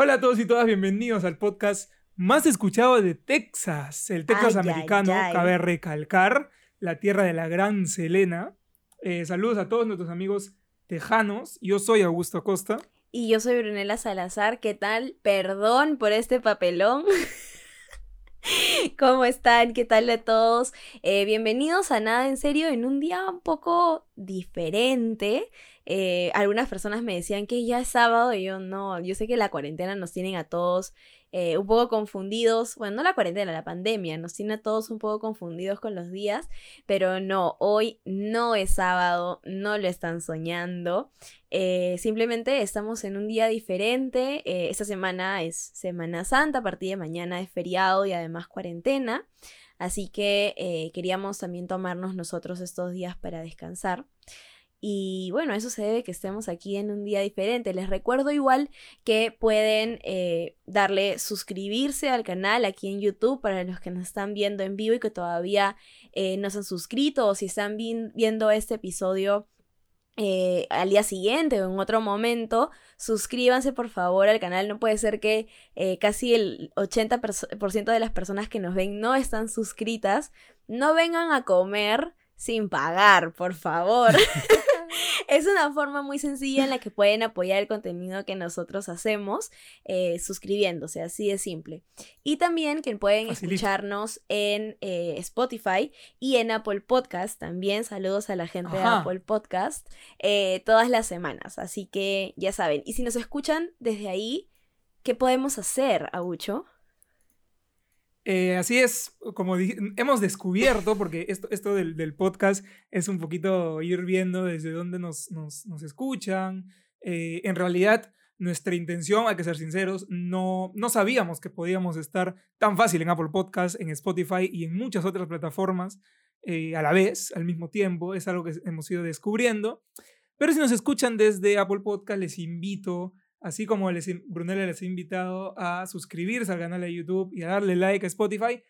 Hola a todos y todas, bienvenidos al podcast más escuchado de Texas, el Texas Ay, americano, ay. cabe recalcar, la tierra de la gran Selena. Eh, saludos a todos nuestros amigos tejanos, yo soy Augusto Acosta. Y yo soy Brunella Salazar, ¿qué tal? Perdón por este papelón. ¿Cómo están? ¿Qué tal de todos? Eh, bienvenidos a Nada en Serio en un día un poco diferente. Eh, algunas personas me decían que ya es sábado y yo no, yo sé que la cuarentena nos tienen a todos eh, un poco confundidos, bueno, no la cuarentena, la pandemia, nos tiene a todos un poco confundidos con los días, pero no, hoy no es sábado, no lo están soñando. Eh, simplemente estamos en un día diferente. esta semana es Semana Santa, a partir de mañana es feriado y además cuarentena. Así que queríamos también tomarnos nosotros estos días para descansar. Y bueno, eso se debe que estemos aquí en un día diferente. Les recuerdo igual que pueden eh, darle suscribirse al canal aquí en YouTube para los que nos están viendo en vivo y que todavía eh, no se han suscrito o si están vi- viendo este episodio eh, al día siguiente o en otro momento, suscríbanse por favor al canal. No puede ser que casi el 80% perso- por ciento de las personas que nos ven no están suscritas. No vengan a comer sin pagar, por favor. es una forma muy sencilla en la que pueden apoyar el contenido que nosotros hacemos eh, suscribiéndose, así de simple. Y también que pueden escucharnos en eh, Spotify y en Apple Podcast también. Saludos a la gente de. Apple Podcast eh, todas las semanas. Así que ya saben. Y si nos escuchan desde ahí, ¿qué podemos hacer, Aucho? Eh, así es, como hemos descubierto, porque esto, esto del, del podcast es un poquito ir viendo desde dónde nos, nos, nos escuchan. Eh, en realidad, nuestra intención, hay que ser sinceros, no, no sabíamos que podíamos estar tan fácil en Apple Podcast, en Spotify y en muchas otras plataformas eh, a la vez, al mismo tiempo. Es algo que hemos ido descubriendo. Pero si nos escuchan desde Apple Podcast, les invito Así como les, Brunella les ha invitado a suscribirse al canal de YouTube y a darle like a Spotify,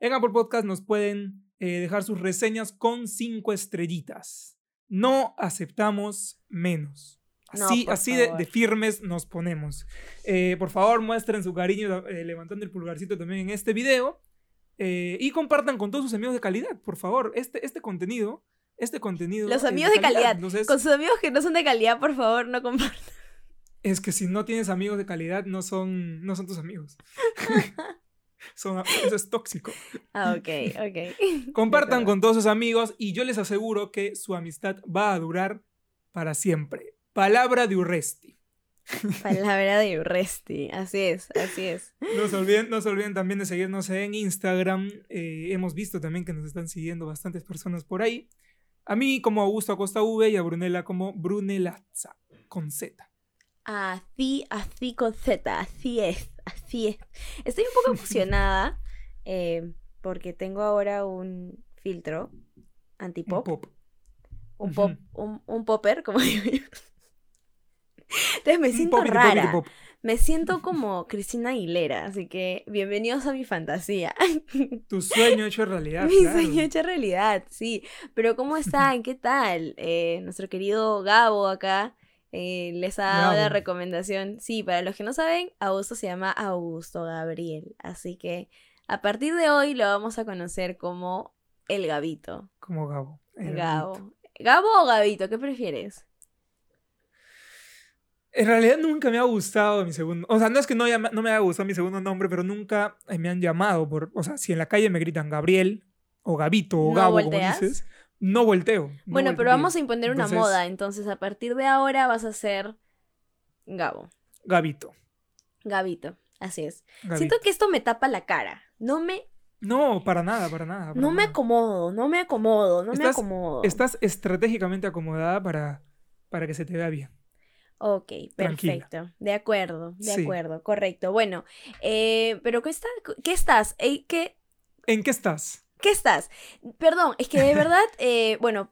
en Apple Podcast nos pueden eh, dejar sus reseñas con cinco estrellitas. No aceptamos menos. No, Así, así de, firmes nos ponemos. Eh, por favor, muestren su cariño eh, levantando el pulgarcito también en este video. y compartan con todos sus amigos de calidad, por favor. Este, este contenido, este contenido. Los amigos de calidad. Entonces, Con sus amigos que no son de calidad, por favor, no compartan. Es que si no tienes amigos de calidad, no son, no son tus amigos. Son- eso es tóxico. Ah, ok, ok. Compartan con todos sus amigos y yo les aseguro que su amistad va a durar para siempre. Palabra de Urresti. Palabra de Urresti. Así es, así es. No se olviden, no se olviden también de seguirnos en Instagram. Eh, hemos visto también que nos están siguiendo bastantes personas por ahí. A mí como Augusto Acosta V y a Brunella como Brunelazza con Z. Así, así con Z, así es, así es. Estoy un poco emocionada eh, porque tengo ahora un filtro Un antipop, pop. un pop, un, un popper, como digo yo. Entonces me Un siento popity, popity, rara, pop. me siento como Cristina Aguilera, así que bienvenidos a mi fantasía. Tu sueño hecho realidad. Mi claro. sueño hecho realidad, sí. Pero ¿cómo están? ¿Qué tal? Eh, nuestro querido Gabo acá eh, les ha dado la recomendación. Sí, para los que no saben, Augusto se llama Augusto Gabriel. Así que a partir de hoy lo vamos a conocer como el Gabito. Como Gabo. el Gabito. Gabo. ¿Gabo o Gabito? ¿Qué prefieres? En realidad nunca me ha gustado mi segundo. O sea, no es que no, llama- no me haya gustado mi segundo nombre, pero nunca eh, me han llamado por. O sea, si en la calle me gritan Gabriel o Gabito o ¿No Gabo, volteas? como dices, no volteo. no bueno, pero vamos a imponer una Entonces- moda. Entonces, a partir de ahora vas a ser Gabo. Gabito. Gabito. Así es. Gabito. Siento que esto me tapa la cara. No me No, para nada, para nada. para No me acomodo, no me acomodo, no me acomodo. Estás estratégicamente acomodada para, para que se te vea bien. Ok, Tranquila. perfecto. De acuerdo, de Sí. acuerdo, correcto. Bueno, eh, pero ¿qué, está, ¿qué estás? ¿qué, ¿En qué estás? ¿Qué estás? Perdón, es que de verdad, eh, bueno,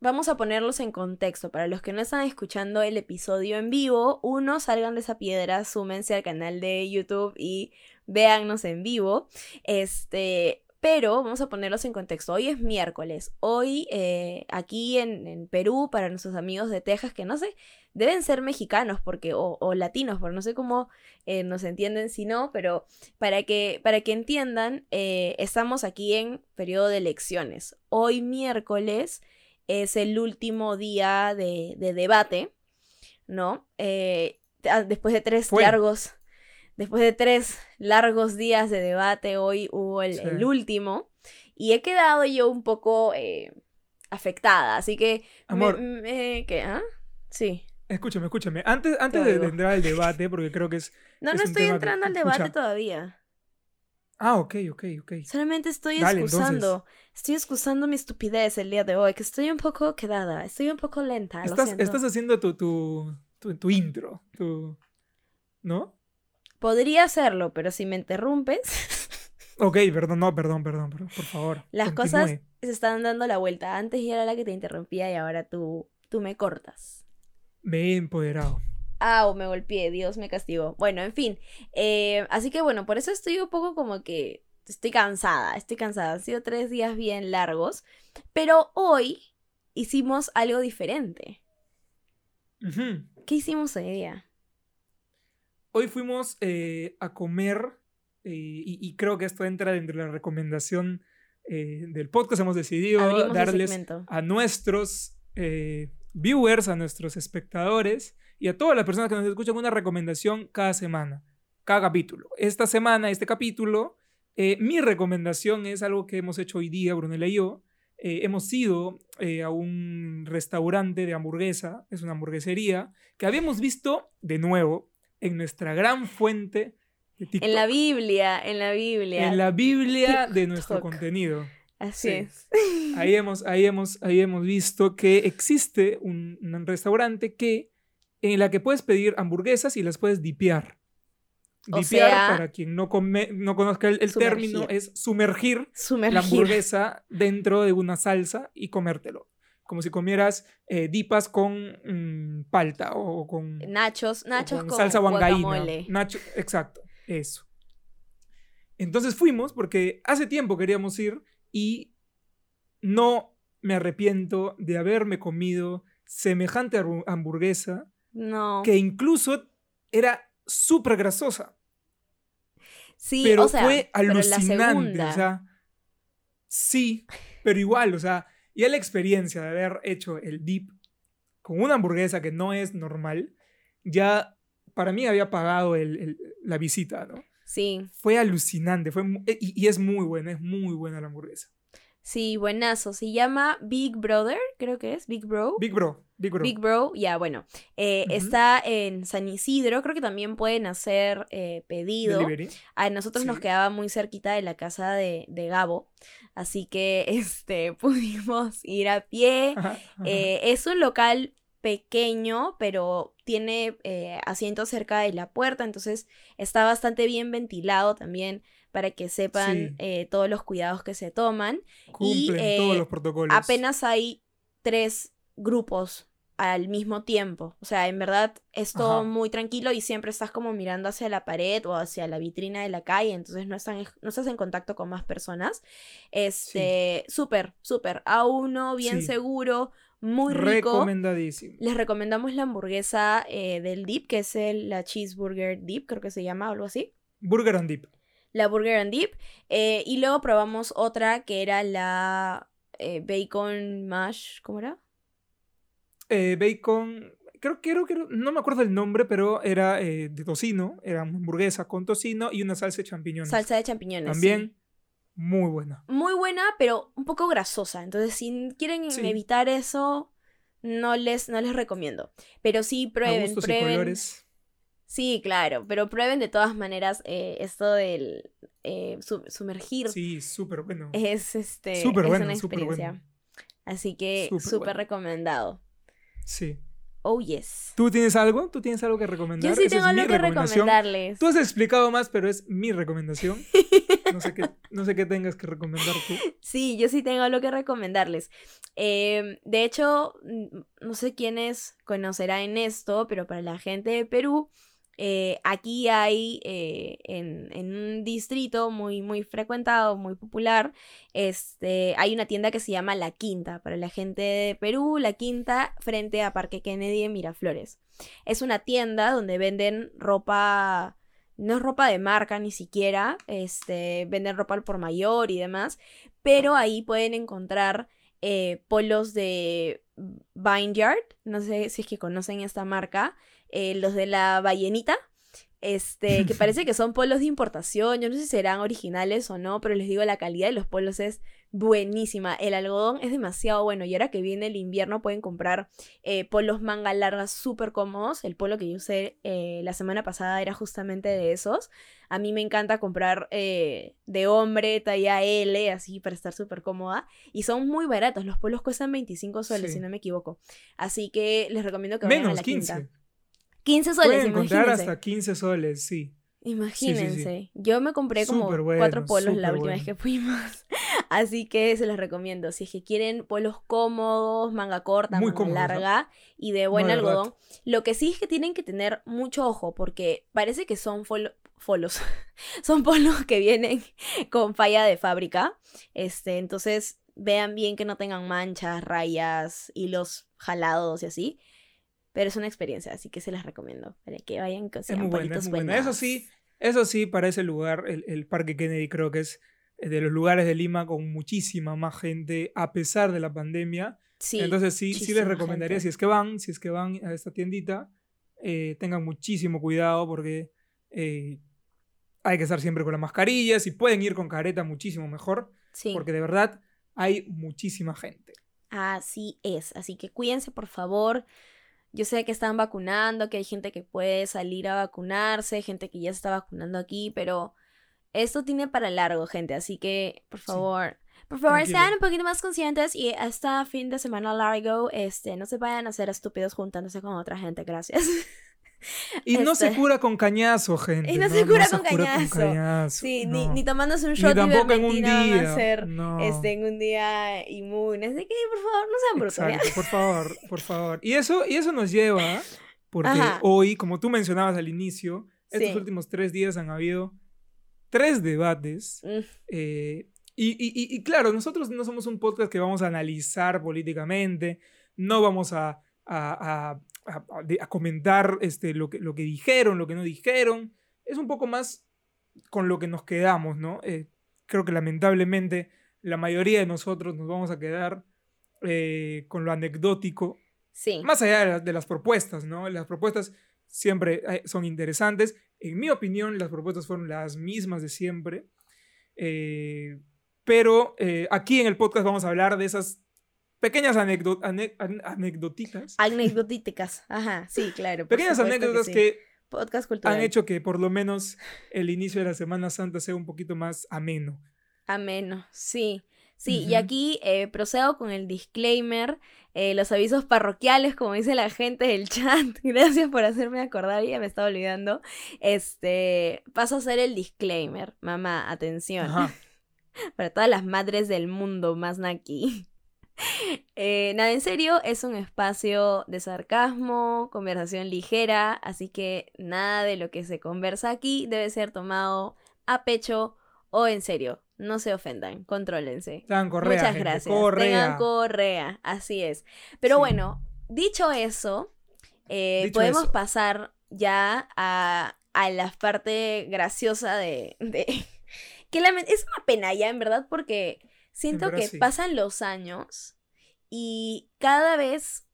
vamos a ponerlos en contexto. Para los que no están escuchando el episodio en vivo, uno, salgan de esa piedra, súmense al canal de YouTube y véannos en vivo. Este, Pero vamos a ponerlos en contexto. Hoy es miércoles. Hoy eh, aquí en, en Perú, para nuestros amigos de Texas, que no sé, deben ser mexicanos porque, o, o latinos, porque no sé cómo eh, nos entienden si no, pero para que, para que entiendan, eh, estamos aquí en periodo de elecciones. Hoy miércoles es el último día de, de debate, ¿no? Ah, después de tres Fue. largos, después de tres largos días de debate, hoy hubo el, Sí. el último y he quedado yo un poco eh, afectada, así que... Amor. me- ¿Qué? ¿Ah? Sí. Escúchame, escúchame. Antes, antes de, entrar al debate, porque creo que es... No, Es no estoy que- entrando al debate escucha. todavía. Ah, ok, ok, ok. Solamente estoy Dale, excusando. Estoy excusando mi estupidez el día de hoy, que estoy un poco quedada, estoy un poco lenta, Estás, estás haciendo tu, tu, tu, tu intro, tu... ¿No? Podría hacerlo, pero si me interrumpes, Ok, perdón, no, perdón, perdón, perdón, por favor. las continúe. cosas se están dando la vuelta. Antes yo era la que te interrumpía y ahora tú, tú me cortas. Me he empoderado. Ah, o me golpeé, Dios me castigó. Bueno, en fin. eh, así que bueno, por eso estoy un poco como que estoy cansada, estoy cansada. Han sido tres días bien largos, pero hoy hicimos algo diferente. ¿Qué hicimos hoy día? Hoy fuimos eh, a comer eh, y, y creo que esto entra dentro de la recomendación eh, del podcast. Hemos decidido Abrimos darles a nuestros eh, viewers, a nuestros espectadores y a todas las personas que nos escuchan una recomendación cada semana, cada capítulo. Esta semana, este capítulo, mi recomendación es algo que hemos hecho hoy día, Brunella y yo. Eh, hemos ido eh, a un restaurante de hamburguesa, es una hamburguesería, que habíamos visto de nuevo en nuestra gran fuente de TikTok. En la Biblia, en la Biblia. En la Biblia de nuestro contenido. Así Sí. es. Ahí hemos, ahí hemos, ahí hemos visto que existe un, un restaurante que, en la que puedes pedir hamburguesas y las puedes dipear. O Dipear, sea, para quien no, come- no conozca el, el término, es sumergir Sumergir. la hamburguesa dentro de una salsa y comértelo. Como si comieras eh, dipas con mm, palta o con, Nachos, nachos con con, salsa guacamole. Nacho, exacto, eso. Entonces fuimos porque hace tiempo queríamos ir y no me arrepiento de haberme comido semejante hamburguesa No. que incluso era súper grasosa, Sí, pero o sea, fue pero la alucinante. O sea, sí, pero igual, o sea, ya la experiencia de haber hecho el dip con una hamburguesa que no es normal, ya para mí había pagado el- el- la visita, ¿no? Sí, Fue alucinante, fue mu- y, y es muy buena, es muy buena la hamburguesa. Sí, buenazo. Se llama Big Brother, creo que es. Big Bro. Big Bro, Big Bro. Big Bro, ya, bueno. eh. Está en San Isidro, creo que también pueden hacer eh, pedido. Delivery. A nosotros nos quedaba muy cerquita de la casa de, de Gabo, así que este, pudimos ir a pie. Ajá, ajá. Eh, es un local pequeño, pero tiene eh, asientos cerca de la puerta, entonces está bastante bien ventilado también para que sepan Sí. eh, todos los cuidados que se toman. Cumplen eh, todos los protocolos. Apenas hay tres grupos al mismo tiempo. O sea, en verdad es todo Ajá. muy tranquilo y siempre estás como mirando hacia la pared o hacia la vitrina de la calle, entonces no, están, no estás en contacto con más personas. Este, súper, súper. A uno, bien Sí. seguro, muy rico. Recomendadísimo. Les recomendamos la hamburguesa eh, del dip, que es el, la cheeseburger dip, creo que se llama, algo así. Burger and Dip. La burger and dip. eh, y luego probamos otra que era la eh, bacon mash, ¿cómo era? Eh, bacon, creo, que no me acuerdo el nombre, pero era de tocino, era una hamburguesa con tocino y una salsa de champiñones. Salsa de champiñones. También sí. muy buena. Muy buena, pero un poco grasosa. Entonces, si quieren Sí. evitar eso, no les, no les recomiendo. Pero sí, A prueben, gustos y prueben. colores. Sí, claro, pero prueben de todas maneras eh, esto del eh, su- sumergir. Sí, súper bueno. Es este es bueno, una experiencia. bueno. Así que Súper bueno. recomendado. Sí. Oh yes. ¿Tú tienes algo? ¿Tú tienes algo que recomendar? Yo sí Esa tengo algo que recomendarles. Tú has explicado más, pero es mi recomendación. No sé qué, no sé qué tengas que recomendar tú. Sí, yo sí tengo algo que recomendarles. Eh, de hecho, no sé quiénes conocerán esto, pero para la gente de Perú, Eh, aquí hay eh, en, un distrito muy, muy frecuentado, muy popular, este, hay una tienda que se llama La Quinta, para la gente de Perú, La Quinta, frente a Parque Kennedy en Miraflores. Es una tienda donde venden ropa, no es ropa de marca ni siquiera, este, venden ropa al por mayor y demás, pero ahí pueden encontrar eh, polos de Vineyard, no sé si es que conocen esta marca, eh, los de la ballenita, este, que parece que son polos de importación, yo no sé si serán originales o no, pero les digo, la calidad de los polos es buenísima, el algodón es demasiado bueno y ahora que viene el invierno pueden comprar eh, polos manga largas súper cómodos, el polo que yo usé eh, la semana pasada era justamente de esos, a mí me encanta comprar de hombre, talla L, así para estar súper cómoda y son muy baratos, los polos cuestan 25 soles si no me equivoco, así que les recomiendo que vayan a la 15. quinta. 15 soles. Pueden encontrar hasta 15 soles, sí. Imagínense. Yo me compré como cuatro polos la última vez que fuimos. Así que se los recomiendo. Si es que quieren polos cómodos, manga corta, manga larga y de buen algodón. Lo que sí es que tienen que tener mucho ojo porque parece que son folos. son polos que vienen con falla de fábrica. Este, entonces vean bien que no tengan manchas, rayas, hilos jalados y así pero es una experiencia, así que se las recomiendo para que vayan con es muy buena, es muy Eso sí, eso sí, para ese lugar, el, Parque Kennedy creo que es eh, de los lugares de Lima con muchísima más gente a pesar de la pandemia. Sí, Entonces sí, sí les recomendaría, si es que van, si es que van a esta tiendita, eh, tengan muchísimo cuidado porque eh, hay que estar siempre con la mascarilla, si pueden ir con careta muchísimo mejor, sí. porque de verdad hay muchísima gente. Así es, así que cuídense por favor. Yo sé que están vacunando, que hay gente que puede salir a vacunarse, gente que ya se está vacunando aquí, pero esto tiene para largo, gente, así que por favor, por favor, sean un poquito más conscientes y hasta fin de semana largo, este, no se vayan a hacer estúpidos juntándose con otra gente, gracias. Y no se este. cura con cañazo, gente. Y no, se, cura, con, cañazo. Sí, ni, ni, tomándose un shot ni tampoco en un día. Ser, este, en un día inmune. Así que, por favor, no sean brutos. Exacto, por favor, por favor. Y eso, y eso nos lleva, porque hoy, como tú mencionabas al inicio, estos últimos tres días han habido tres debates. Mm. Eh, y, y, y, claro, nosotros no somos un podcast que vamos a analizar políticamente, no vamos a, a, a, comentar este, lo, que, lo que dijeron, lo que no dijeron. Es un poco más con lo que nos quedamos, ¿no? Eh, creo que lamentablemente la mayoría de nosotros nos vamos a quedar eh, con lo anecdótico. Sí. Más allá de, las propuestas, ¿no? Las propuestas siempre eh, son interesantes. En mi opinión, las propuestas fueron las mismas de siempre. pero aquí en el podcast vamos a hablar de esas pequeñas anécdotitas. Anecdotíticas, ajá, sí, claro. Pequeñas anécdotas que, han hecho que por lo menos el inicio de la Semana Santa sea un poquito más ameno. Ameno, sí. Sí, y aquí eh, procedo con el disclaimer, eh, los avisos parroquiales, como dice la gente del chat. Gracias por hacerme acordar, ya me estaba olvidando. Este, paso a hacer el disclaimer. Mamá, atención. Para todas las madres del mundo, más naki. Eh, nada, en serio, es un espacio de sarcasmo, conversación ligera, así que nada de lo que se conversa aquí debe ser tomado a pecho o en serio. No se ofendan, contrólense. Tengan correa. Muchas gracias. Tengan correa, así es. Pero bueno, dicho eso, eh, podemos pasar ya a, a, la parte graciosa de... que la, es una pena ya, en verdad, porque Siento que pasan los años y cada vez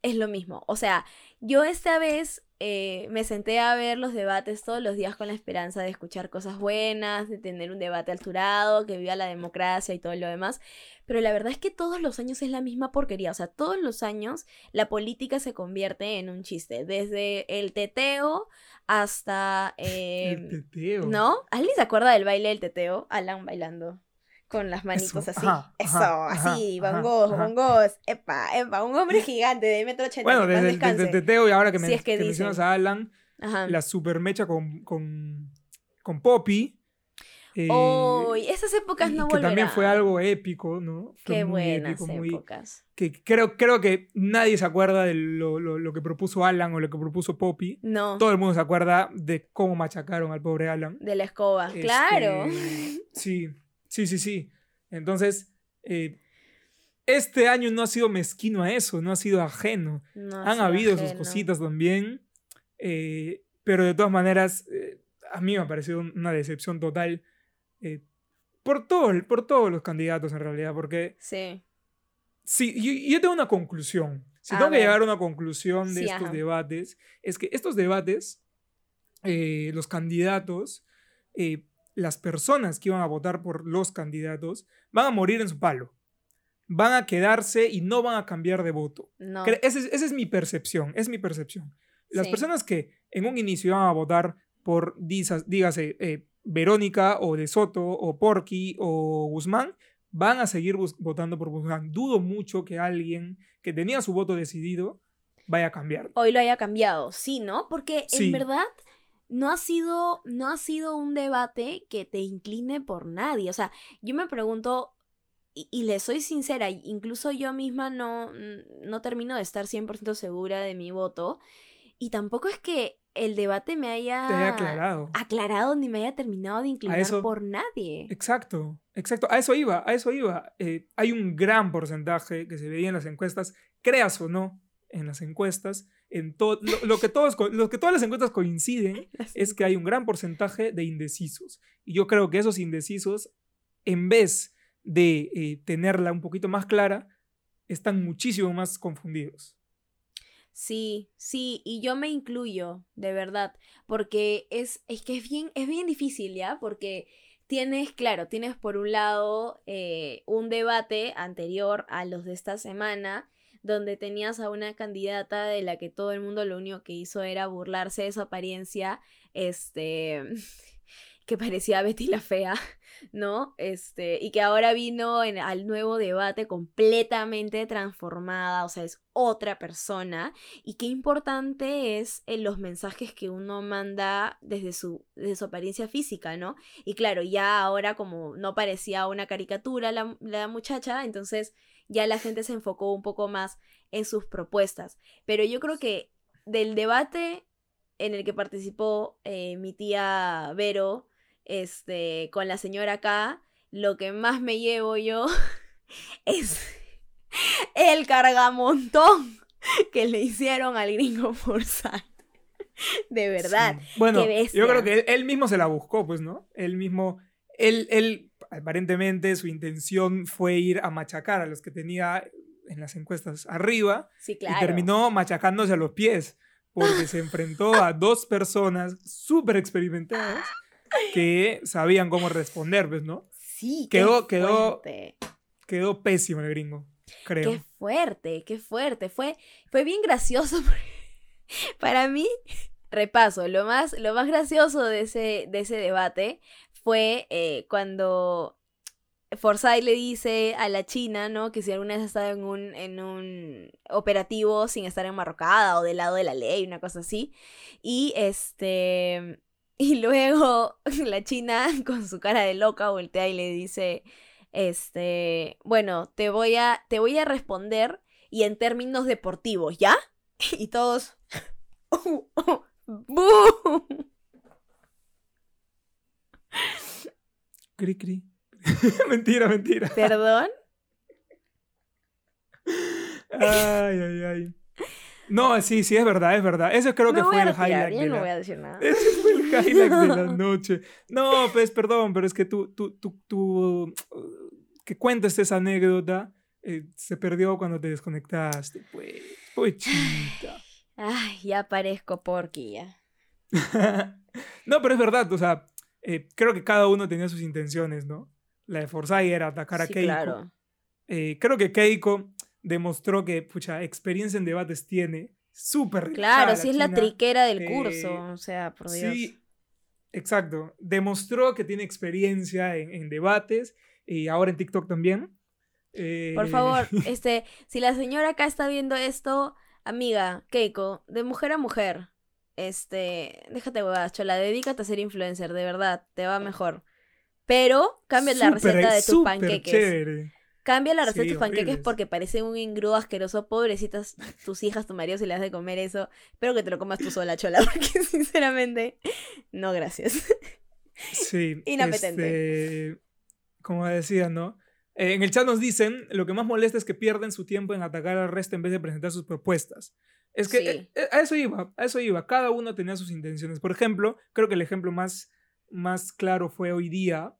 es lo mismo. O sea, yo esta vez eh, me senté a ver los debates todos los días con la esperanza de escuchar cosas buenas, de tener un debate alturado, que viva la democracia y todo lo demás. Pero la verdad es que todos los años es la misma porquería. O sea, todos los años la política se convierte en un chiste. Desde el teteo hasta... el em, teteo. ¿No? ¿Alguien se acuerda del baile del teteo? Alan bailando con las manitos así. Eso, así, bongos, bongos. Epa, epa, un hombre gigante de metro ochenta. Bueno, desde, el teteo y ahora que, me, que, mencionas a Alan, la super mecha con, con, con Poppy. Eh, ¡Uy! esas épocas no que también fue volverán. algo épico, ¿no? Fue Qué buenas épico, muy- épocas. que creo, creo que nadie se acuerda de lo, lo- lo que propuso Alan o lo que propuso Poppy. No, Todo el mundo se acuerda de cómo machacaron al pobre Alan. de la escoba. Este, Claro. Sí, sí, sí, sí. Entonces, eh, este año no ha sido mezquino a eso, no ha sido ajeno. No, Han habido sus cositas también, eh, pero de todas maneras, eh, a mí me ha parecido una decepción total por, todo, por todos los candidatos en realidad, porque Sí. sí, yo, yo tengo una conclusión. Si A tengo que llegar a una conclusión de Sí, estos ajá. debates, es que estos debates, los candidatos, eh, las personas que iban a votar por los candidatos, van a morir en su palo. Van a quedarse y no van a cambiar de voto. No. Esa es, esa es mi percepción, es mi percepción. Las Sí. personas que en un inicio iban a votar por, dígase, eh, Verónica o De Soto o Porky o Guzmán, van a seguir votando por Guzmán. Dudo mucho que alguien que tenía su voto decidido vaya a cambiar. Hoy lo haya cambiado, sí, ¿no? Porque Sí. en verdad no ha sido no ha sido un debate que te incline por nadie. O sea, yo me pregunto y, y le soy sincera, incluso yo misma no, no termino de estar 100% segura de mi voto. Y tampoco es que el debate me haya, Te haya aclarado. aclarado ni me haya terminado de inclinar eso- por nadie. Exacto, exacto. A eso iba, a eso iba. Eh, hay un gran porcentaje que se veía en las encuestas, creas o no, en las encuestas, en todo lo, lo que todos, lo que todas las encuestas coinciden es que hay un gran porcentaje de indecisos. Y yo creo que esos indecisos, en vez de eh, tenerla un poquito más clara, están muchísimo más confundidos. Sí, sí, y yo me incluyo, de verdad, porque es, es que es bien, es bien difícil, ¿ya? Porque tienes, claro, tienes por un lado eh, un debate anterior a los de esta semana, donde tenías a una candidata de la que todo el mundo lo único que hizo era burlarse de su apariencia, este, que parecía Betty la Fea, ¿no? Este, y que ahora vino en, al nuevo debate completamente transformada, o sea, es otra persona. Y qué importante es en los mensajes que uno manda desde su, desde su apariencia física, ¿no? Y claro, ya ahora como no parecía una caricatura la, la muchacha, entonces ya la gente se enfocó un poco más en sus propuestas. Pero yo creo que del debate en el que participó eh, mi tía Vero, este, con la señora acá, lo que más me llevo yo es el cargamontón que le hicieron al gringo Forsyth. De verdad. Sí. Bueno, yo creo que él, él mismo se la buscó, pues, ¿no? Él mismo, él, él, aparentemente su intención fue ir a machacar a los que tenía en las encuestas arriba Sí, claro. y terminó machacándose a los pies porque se enfrentó a dos personas súper experimentadas que sabían cómo responder, pues, ¿no? Sí, Quedó- qué quedó-. Quedó pésimo el gringo, creo. Qué fuerte, qué fuerte. Fue, fue bien gracioso. Para mí, repaso, lo más, lo más gracioso de ese, de ese debate fue eh, cuando Forsyth le dice a la China, ¿no? Que si alguna vez ha estado en un, en un operativo sin estar enmarrocada o del lado de la ley, una cosa así. Y este. Y luego la China, con su cara de loca, voltea y le dice. Este. Bueno, te voy a. Te voy a responder. Y en términos deportivos, ¿ya? Y todos. ¡Bú! Cri, cri. mentira, mentira. ¿Perdón? Ay, ay, ay. No, sí, sí, es verdad, es verdad. Eso creo Me que fue el retirar, highlight de no la... voy a decir nada. Ese fue el highlight de la noche. No, pues perdón, pero es que tú, tú, tú, tú, que cuentes esa anécdota eh, se perdió cuando te desconectaste, pues. Pochita. Ay, ya parezco porqui ya. no, pero es verdad, o sea, eh, creo que cada uno tenía sus intenciones, ¿no? La de Forsyth era atacar a Sí, Keiko. claro. Eh, creo que Keiko demostró que, pucha, experiencia en debates tiene. Súper Claro, sí es la triquera del eh, curso, o sea, por Dios. Sí, exacto. Demostró que tiene experiencia en, en debates y ahora en TikTok también. Eh, Por favor, este, si la señora acá está viendo esto, amiga, Keiko, de mujer a mujer, este, déjate huevadas, chola, dedícate a ser influencer, de verdad, te va mejor. Pero cambia la receta de tus panqueques. chévere. Cambia la receta de tus panqueques horribles. porque parece un engrudo asqueroso. Pobrecitas tus hijas, tu marido, si le das de comer eso. Espero que te lo comas tú sola, chola, porque sinceramente, no, gracias. Sí. Inapetente. este, como decía, ¿no? Eh, en el chat nos dicen, lo que más molesta es que pierden su tiempo en atacar al resto en vez de presentar sus propuestas. Es que Sí. eh, eh, a eso iba, a eso iba. Cada uno tenía sus intenciones. Por ejemplo, creo que el ejemplo más, más claro fue hoy día.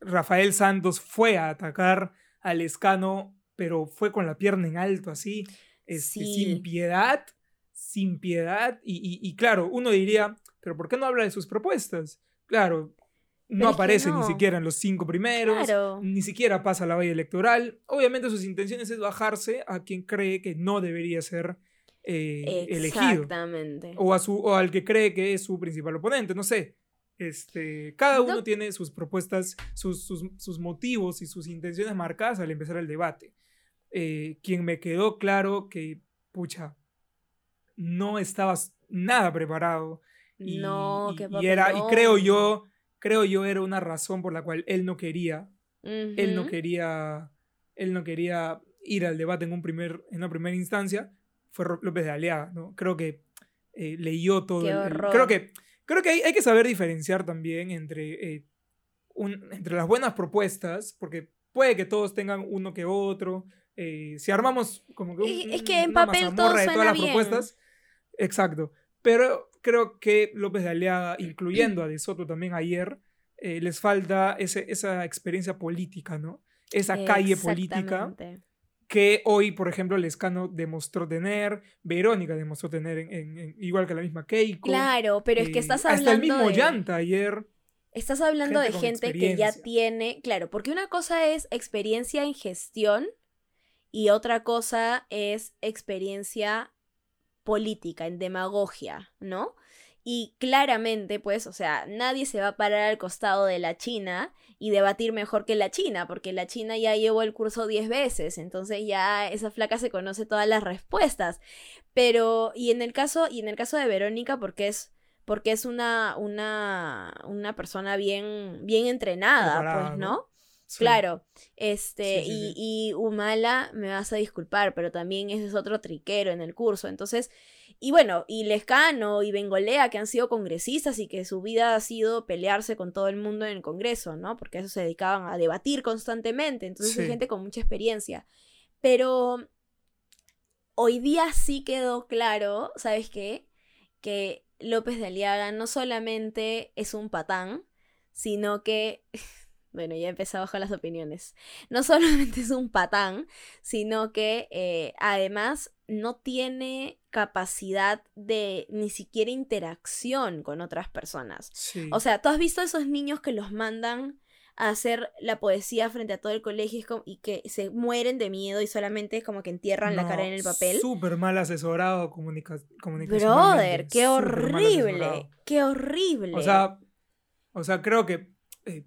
Rafael Santos fue a atacar al escano, pero fue con la pierna en alto, así, este, Sí. sin piedad, sin piedad. Y, y- y claro, uno diría, pero ¿por qué no habla de sus propuestas? Claro, no Pero es que aparece ni siquiera en los cinco primeros, Claro. ni siquiera pasa la valla electoral. Obviamente sus intenciones es bajarse a quien cree que no debería ser eh, elegido. Exactamente. O, a su, o al que cree que es su principal oponente, no sé. Este, cada No- uno tiene sus propuestas, sus, sus, sus motivos y sus intenciones marcadas al empezar el debate. Eh, quien me quedó claro que, pucha, no estabas nada preparado. Y, no, y- qué y era, y creo yo, creo yo era una razón por la cual él no quería, él no quería, él no quería ir al debate en un primer, en una primera instancia, fue López de Aliaga, ¿no? Creo que eh, leyó todo. Qué el- creo que, creo que hay, hay que saber diferenciar también entre, eh, un- entre las buenas propuestas, porque puede que todos tengan uno que otro. eh, si armamos como que un- Es- que en una papel todo mazamorra de suena todas las bien. propuestas, exacto. Pero creo que López de Aliaga, incluyendo a De Soto también ayer, eh, les falta ese, esa experiencia política, ¿no? Esa calle política que hoy, por ejemplo, Lescano demostró tener, Verónica demostró tener, en- en- en- igual que la misma Keiko. Claro, pero es que eh, estás hablando Hasta el mismo de... Llanta ayer. Estás hablando gente de gente que ya tiene, claro, porque una cosa es experiencia en gestión y otra cosa es experiencia política, en demagogia, ¿no? Y claramente, pues, o sea, nadie se va a parar al costado de la China y debatir mejor que la China, porque la China ya llevó el curso 10 veces, entonces ya esa flaca se conoce todas las respuestas. Pero, y en el caso, y en el caso de Verónica, porque es, porque es una, una, una persona bien, bien entrenada, Preparada, pues, ¿no? Claro, este, Sí, sí, y, Humala, me vas a disculpar, pero también ese es otro triquero en el curso. Entonces, y bueno, y Lescano y Bengolea, que han sido congresistas y que su vida ha sido pelearse con todo el mundo en el Congreso, ¿no? Porque eso se dedicaban a debatir constantemente. Entonces, hay gente con mucha experiencia. Pero hoy día sí quedó claro, ¿sabes qué? Que López de Aliaga no solamente es un patán, sino que, bueno, ya empezamos con las opiniones, no solamente es un patán, sino que eh, además no tiene capacidad de ni siquiera interacción con otras personas. Sí. O sea, ¿tú has visto a esos niños que los mandan a hacer la poesía frente a todo el colegio y que se mueren de miedo y solamente es como que entierran la cara en el papel? Súper mal asesorado comunica Brother, qué horrible, qué horrible. O sea, o sea, creo que eh,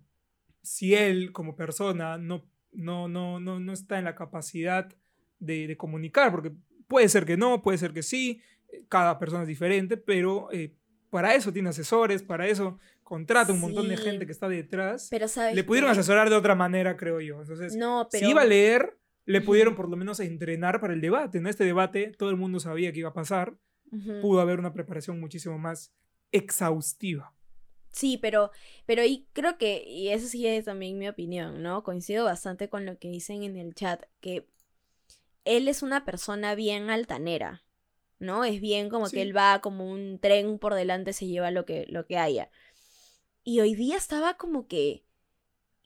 si él como persona no, no, no, no, no está en la capacidad de, de comunicar, porque puede ser que no, puede ser que sí, eh, cada persona es diferente, pero eh, para eso tiene asesores, para eso contrata un montón de gente que está detrás. pero sabes Le pudieron qué? asesorar de otra manera, creo yo. Entonces, No, pero si iba a leer, le pudieron por lo menos entrenar para el debate. En este debate todo el mundo sabía que iba a pasar. Pudo haber una preparación muchísimo más exhaustiva. Sí, pero, pero y creo que, y eso sí es también mi opinión, ¿no? Coincido bastante con lo que dicen en el chat, que él es una persona bien altanera, ¿no? Es bien como Sí. que él va como un tren por delante, se lleva lo que, lo que haya. Y hoy día estaba como que,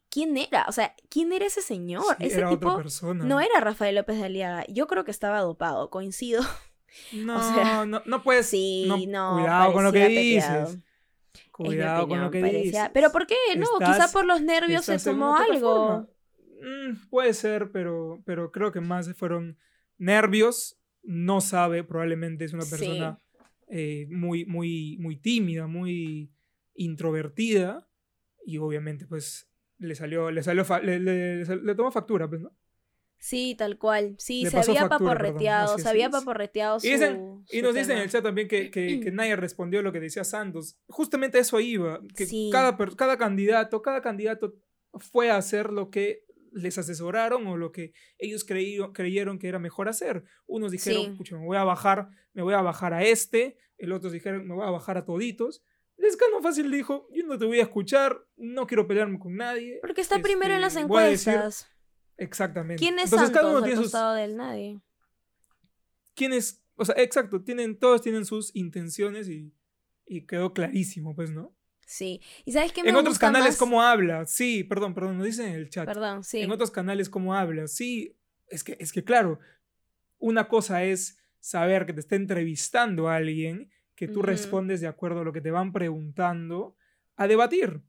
¿quién era? O sea, ¿quién era ese señor? Sí, ese era tipo otra persona. no era Rafael López de Aliaga. Yo creo que estaba dopado, coincido. No, o sea, no, no puedes. Sí, no, no, cuidado con lo que dices. pepeado. Cuidado con lo que parecía- dices. Pero ¿por qué? No, quizá por los nervios se tomó algo. Mm, puede ser, pero, pero creo que más fueron nervios. No sabe, probablemente es una Sí. persona eh, muy, muy, muy tímida, muy introvertida. Y obviamente, pues, le salió, le salió, le, le- le le tomó factura, pues, ¿no? Sí, tal cual. Sí, Le se había factura, paporreteado, se había paporreteado su. Y, dicen- y nos dicen en el chat también que, que, que nadie respondió lo que decía Santos. Justamente a eso iba. Que Sí. cada, cada candidato, cada candidato fue a hacer lo que les asesoraron o lo que ellos creío- creyeron que era mejor hacer. Unos dijeron, Sí. "Pucha, me voy a bajar, me voy a bajar a este. El otros dijeron, me voy a bajar a toditos. Lescano fácil dijo, yo no te voy a escuchar, no quiero pelearme con nadie. Porque está primero en las Este, encuestas. Exactamente. ¿Quién es Entonces, cada uno Santos tiene sus, del nadie? quiénes, o sea, exacto, tienen, todos tienen sus intenciones y, y quedó clarísimo, pues, ¿no? Sí. ¿Y sabes qué me En otros canales, más? ¿cómo habla? Sí, perdón, perdón, nos dicen en el chat. Perdón, sí. En otros canales, ¿cómo habla? Sí, es que, es que claro, una cosa es saber que te está entrevistando a alguien, que tú respondes de acuerdo a lo que te van preguntando, a debatir.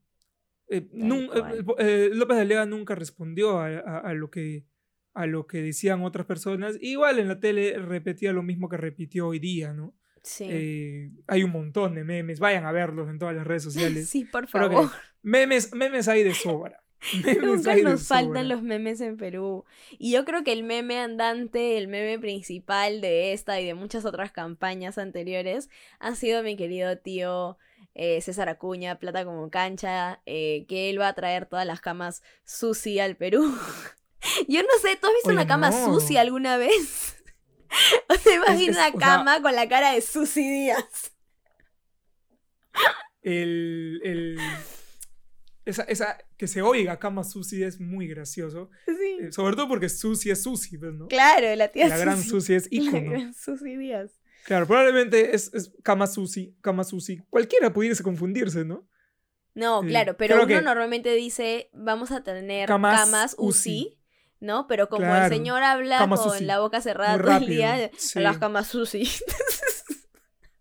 Eh, nun- eh, eh, López de Lega nunca respondió a, a- a lo que, a lo que decían otras personas. Igual en la tele repetía lo mismo que repitió hoy día, ¿no? Sí. Eh, hay un montón de memes, vayan a verlos en todas las redes sociales. sí, por que favor. memes, memes hay de sobra. Memes Nunca nos faltan los memes en Perú. Y yo creo que el meme andante, el meme principal de esta y de muchas otras campañas anteriores, ha sido mi querido tío eh, César Acuña, Plata como cancha, eh, que él va a traer todas las camas sushi al Perú. yo no sé, ¿tú has visto Oye, una cama no. alguna vez? o te imaginas una o sea- cama con la cara de Susi Díaz. el, el- esa, esa, que se oiga Kama Susi es muy gracioso. Sí. Eh, sobre todo porque Susi es Susi, pues, ¿no? Claro, la tía La gran Susi. Susi es La ícono. gran Susi Díaz. Claro, probablemente es, es Kama Susi, Kama Susi. Cualquiera pudiese confundirse, ¿no? No, Eh, claro, pero uno que- normalmente dice, vamos a tener UCI, UCI. ¿no? Pero como Claro, el señor habla con la boca cerrada Muy todo el día, sí. las camas UCI.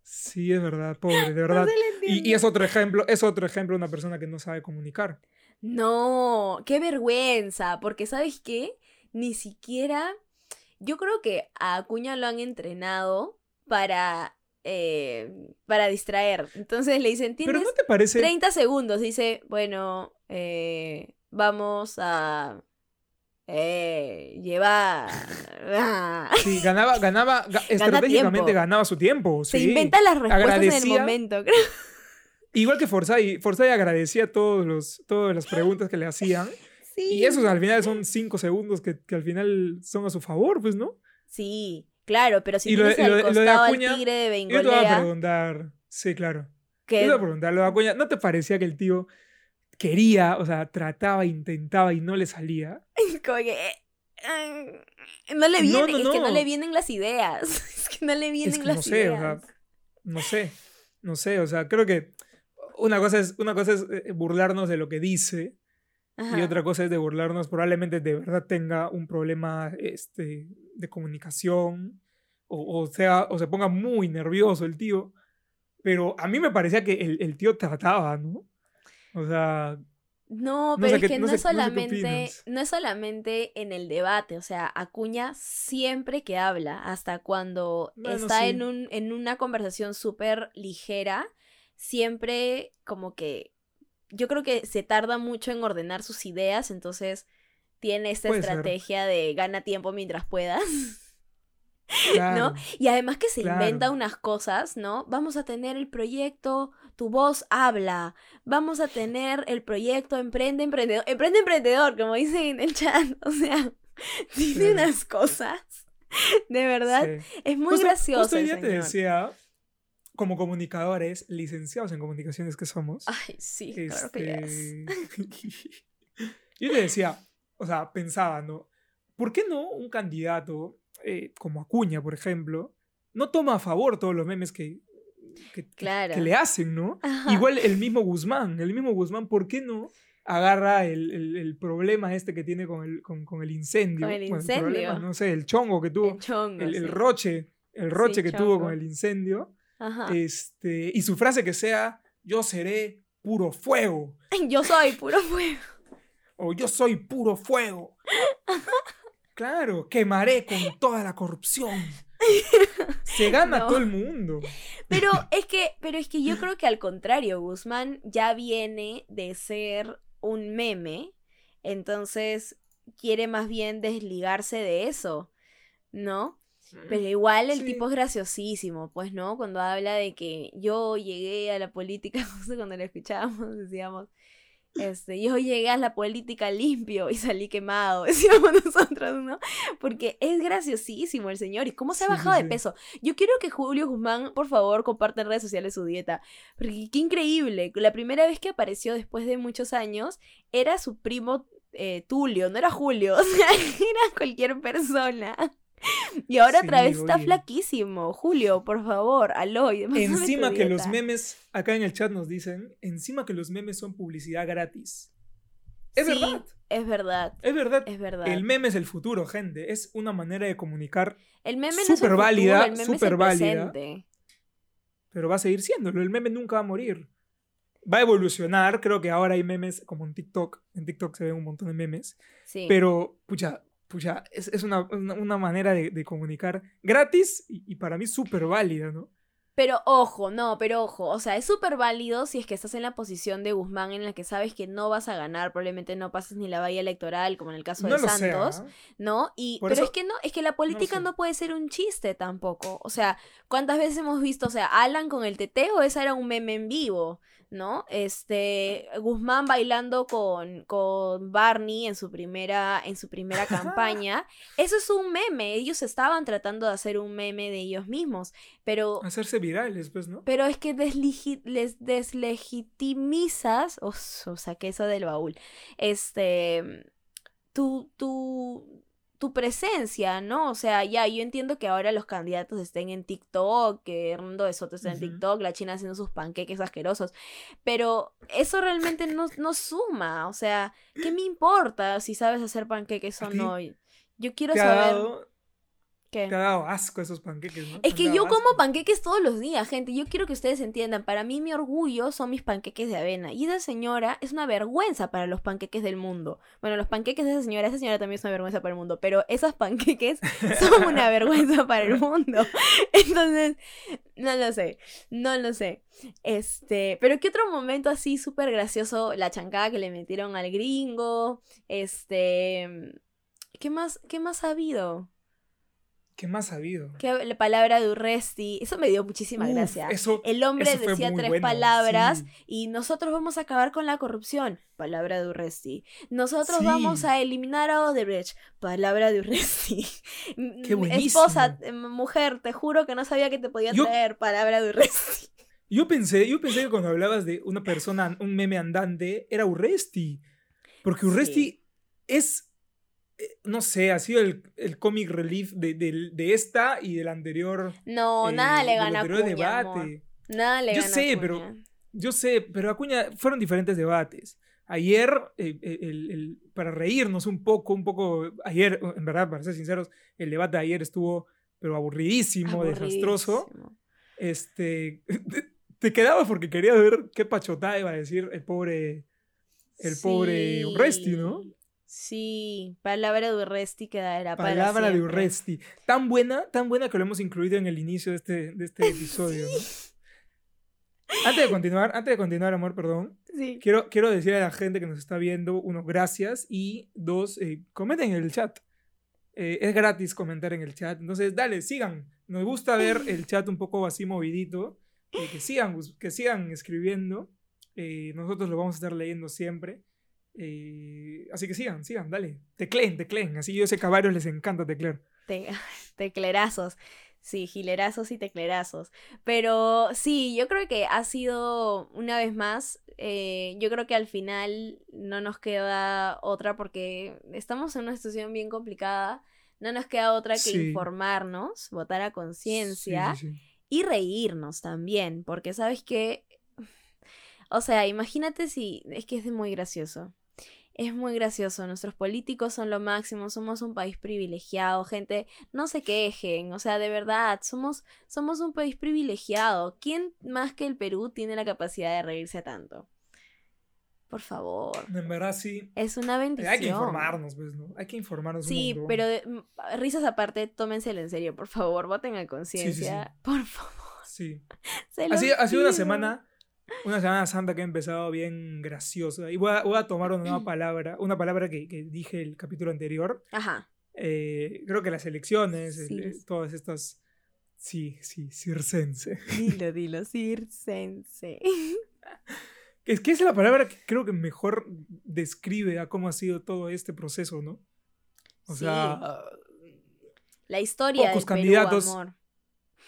Sí, es verdad, pobre, de verdad. No Y, y es otro ejemplo, es otro ejemplo de una persona que no sabe comunicar. No, qué vergüenza, porque ¿sabes qué? Ni siquiera, yo creo que a Acuña lo han entrenado para, eh, para distraer. Entonces le dicen, Pero tienes ¿no te parece? 30 segundos. Dice, bueno, eh, vamos a eh, llevar. Ah. Sí, ganaba, ganaba, ga- estratégicamente ganaba su tiempo. Se sí. inventa las respuestas en el momento. creo. Igual que Forsyth, Forsyth agradecía todos los, todas las preguntas que le hacían. Sí. Y esos al final son cinco segundos que, que al final son a su favor, pues, ¿no? Sí, claro, pero si Y tienes lo al lo costado Acuña, tigre de Yo te voy a Bengolea, preguntar, sí, claro. Yo que te voy a preguntar, lo de Acuña, ¿no te parecía que el tío quería, o sea, trataba, intentaba y no le salía? como que, eh, no le No, vienen, no, es que no le vienen las ideas. Es que no le vienen que las no sé, o sea, ideas. No sé, no sé, o sea, creo que una cosa es, una cosa es eh, burlarnos de lo que dice y otra cosa es de burlarnos, probablemente de verdad tenga un problema este, de comunicación o, o sea, o se ponga muy nervioso el tío, pero a mí me parecía que el, el tío trataba, ¿no? O sea, No, No pero sé es que no no, sé- es no sé qué solamente, no es solamente en el debate, o sea, Acuña siempre que habla, hasta cuando Bueno, está sí. en, un, en una conversación súper ligera, siempre como que yo creo que se tarda mucho en ordenar sus ideas, entonces tiene esta Puede ser. estrategia de gana tiempo mientras puedas. claro. Y además que se Claro. inventa unas cosas, ¿no? Vamos a tener el proyecto Tu voz habla. Vamos a tener el proyecto Emprende Emprendedor. Emprende Emprendedor, como dicen en el chat. O sea, tiene Claro. unas cosas. De verdad. Sí. Es muy Justo- gracioso. Justo hoy el día te decía, como comunicadores, licenciados en comunicaciones que somos, Ay, sí, claro que yes. este, yo te decía, o sea, pensaba, ¿no? ¿Por qué no un candidato eh, como Acuña, por ejemplo, no toma a favor todos los memes que, que, Claro. que le hacen, ¿no? Ajá. Igual el mismo Guzmán, el mismo Guzmán, ¿por qué no agarra el, el- el problema este que tiene con el, con, con el incendio? Con el Bueno, incendio. problema, no sé, el chongo que tuvo, El chongo, el, sí. roche, el roche Sí, que tuvo chongo. con el incendio. Ajá. Este, y su frase que sea, yo seré puro fuego, Yo soy puro fuego. o yo soy puro fuego. Claro, quemaré con toda la corrupción. Se gana No. todo el mundo. Pero es que, pero es que yo creo que al contrario, Guzmán ya viene de ser un meme. Entonces, quiere más bien desligarse de eso, ¿no? Pero igual el Sí. tipo es graciosísimo, pues, ¿no? Cuando habla de que yo llegué a la política, justo cuando lo escuchábamos, decíamos, este, yo llegué a la política limpio y salí quemado, decíamos nosotros, ¿no? Porque es graciosísimo el señor y cómo se ha Sí, sí, bajado de peso. Yo quiero que Julio Guzmán, por favor, comparte en redes sociales su dieta, porque qué increíble. La primera vez que apareció después de muchos años era su primo eh, Tulio, no era Julio, o sea, era cualquier persona. Y ahora otra vez está oye. flaquísimo. Julio, por favor, aló. y Encima que los memes, acá en el chat nos dicen, encima que los memes son publicidad gratis. Es Sí, verdad, Es verdad, es verdad. es verdad. El meme es el futuro, gente. Es una manera de comunicar, El meme no es futuro, válida, el meme es el súper válida. presente. pero va a seguir siéndolo. El meme nunca va a morir. Va a evolucionar. Creo que ahora hay memes como en TikTok. En TikTok se ven un montón de memes. Sí. Pero, pucha, pucha, es, es una, una- una manera de, de comunicar gratis y, y para mí súper válida, ¿no? Pero ojo, no, pero ojo, o sea, es súper válido si es que estás en la posición de Guzmán en la que sabes que no vas a ganar, probablemente no pases ni la valla electoral, como en el caso No de. Santos, ¿ah? ¿no? Y, Por pero eso- es que no, es que la política no puede ser un chiste tampoco. O sea, ¿cuántas veces hemos visto, o sea, Alan con el teteo, esa era un meme en vivo, ¿no? Este, Guzmán bailando con, con Barney en su primera, en su primera campaña. Eso es un meme. Ellos estaban tratando de hacer un meme de ellos mismos. Pero Hacerse virales, pues, ¿no? pero es que les deslegitimizas, o, o saqué eso del baúl, este, tu, tu, tu presencia, ¿no? O sea, ya, yo entiendo que ahora los candidatos estén en TikTok, que Hernando de Soto está en. TikTok, la China haciendo sus panqueques asquerosos, pero eso realmente no, no suma, o sea, ¿qué me importa si sabes hacer panqueques ¿A o no? Yo quiero saber dado, qué. te ha dado asco esos panqueques, ¿no? Es que yo como panqueques todos los días, gente. Yo quiero que ustedes entiendan. Para mí mi orgullo son mis panqueques de avena. Y esa señora es una vergüenza para los panqueques del mundo. Bueno, los panqueques de esa señora, esa señora también es una vergüenza para el mundo. Pero esas panqueques son una vergüenza para el mundo. Entonces, no lo sé. No lo sé. Este, pero qué otro momento así súper gracioso, la chancada que le metieron al gringo. Este, ¿qué más, qué más ha habido? ¿Qué más ha habido? Que la palabra de Urresti, eso me dio muchísima Uf, gracia. Eso, El hombre eso decía tres bueno, palabras sí. y nosotros vamos a acabar con la corrupción. Palabra de Urresti. Nosotros Sí. vamos a eliminar a Odebrecht. Palabra de Urresti. Qué buenísimo. Esposa, eh, mujer, te juro que no sabía que te podía Yo- traer palabra de Urresti. Yo pensé, yo pensé que cuando hablabas de una persona, un meme andante, era Urresti. Porque Urresti Sí. es, no sé, ha sido el, el comic relief de, del- de esta y del anterior. No, eh, nada le del gana a anterior Acuña, amor. debate. Nada le Yo gana sé, Acuña. pero- Yo sé, pero Acuña, fueron diferentes debates. Ayer, eh, eh, el- el- para reírnos un poco, un poco, ayer, en verdad, para ser sinceros, el debate de ayer estuvo, pero aburridísimo, desastroso. Este, te quedabas porque querías ver qué pachotada iba a decir el pobre, el pobre Urresti, ¿no? Sí, palabra de Urresti quedará para Palabra de. Urresti. Tan buena, tan buena que lo hemos incluido en el inicio de este, de este episodio. ¿no? Antes de continuar, antes de continuar, amor, perdón, Sí. quiero, quiero decir a la gente que nos está viendo, uno, gracias, y dos, eh, comenten en el chat. Eh, es gratis comentar en el chat, entonces dale, sigan. Nos gusta ver el chat un poco así movidito, eh, que, sigan, que sigan escribiendo. nosotros lo vamos a estar leyendo siempre. Eh, así que sigan, sigan, dale. Tecleen, tecleen. Así yo sé que a varios les encanta teclear. Te- teclerazos. Sí, gilerazos y teclerazos. Pero sí, yo creo que ha sido, una vez más, eh, yo creo que al final no nos queda otra porque estamos en una situación bien complicada. No nos queda otra que Sí. informarnos, votar a conciencia Sí, sí, sí. y reírnos también, porque sabes que, o sea, imagínate si, es que es muy gracioso. Es muy gracioso, nuestros políticos son lo máximo, somos un país privilegiado, gente, no se quejen, o sea, de verdad, somos, somos un país privilegiado. ¿Quién más que el Perú tiene la capacidad de reírse tanto? Por favor, En verdad sí. es una bendición. Hay que informarnos, pues, ¿no? Hay que informarnos. Sí, pero de- m- risas aparte, tómenselo en serio, por favor, voten a conciencia, por favor. Sí. Ha sido una semana Una Semana Santa que ha empezado bien graciosa. Y voy a, voy a tomar una nueva palabra, una palabra que, que dije el capítulo anterior. Ajá. Eh, creo que las elecciones, Sí. todas estas... Sí, sí, circense. Dilo, dilo, circense. Es que es la palabra que creo que mejor describe a cómo ha sido todo este proceso, ¿no? O Sí. sea, La historia Pocos del Perú, candidatos. amor.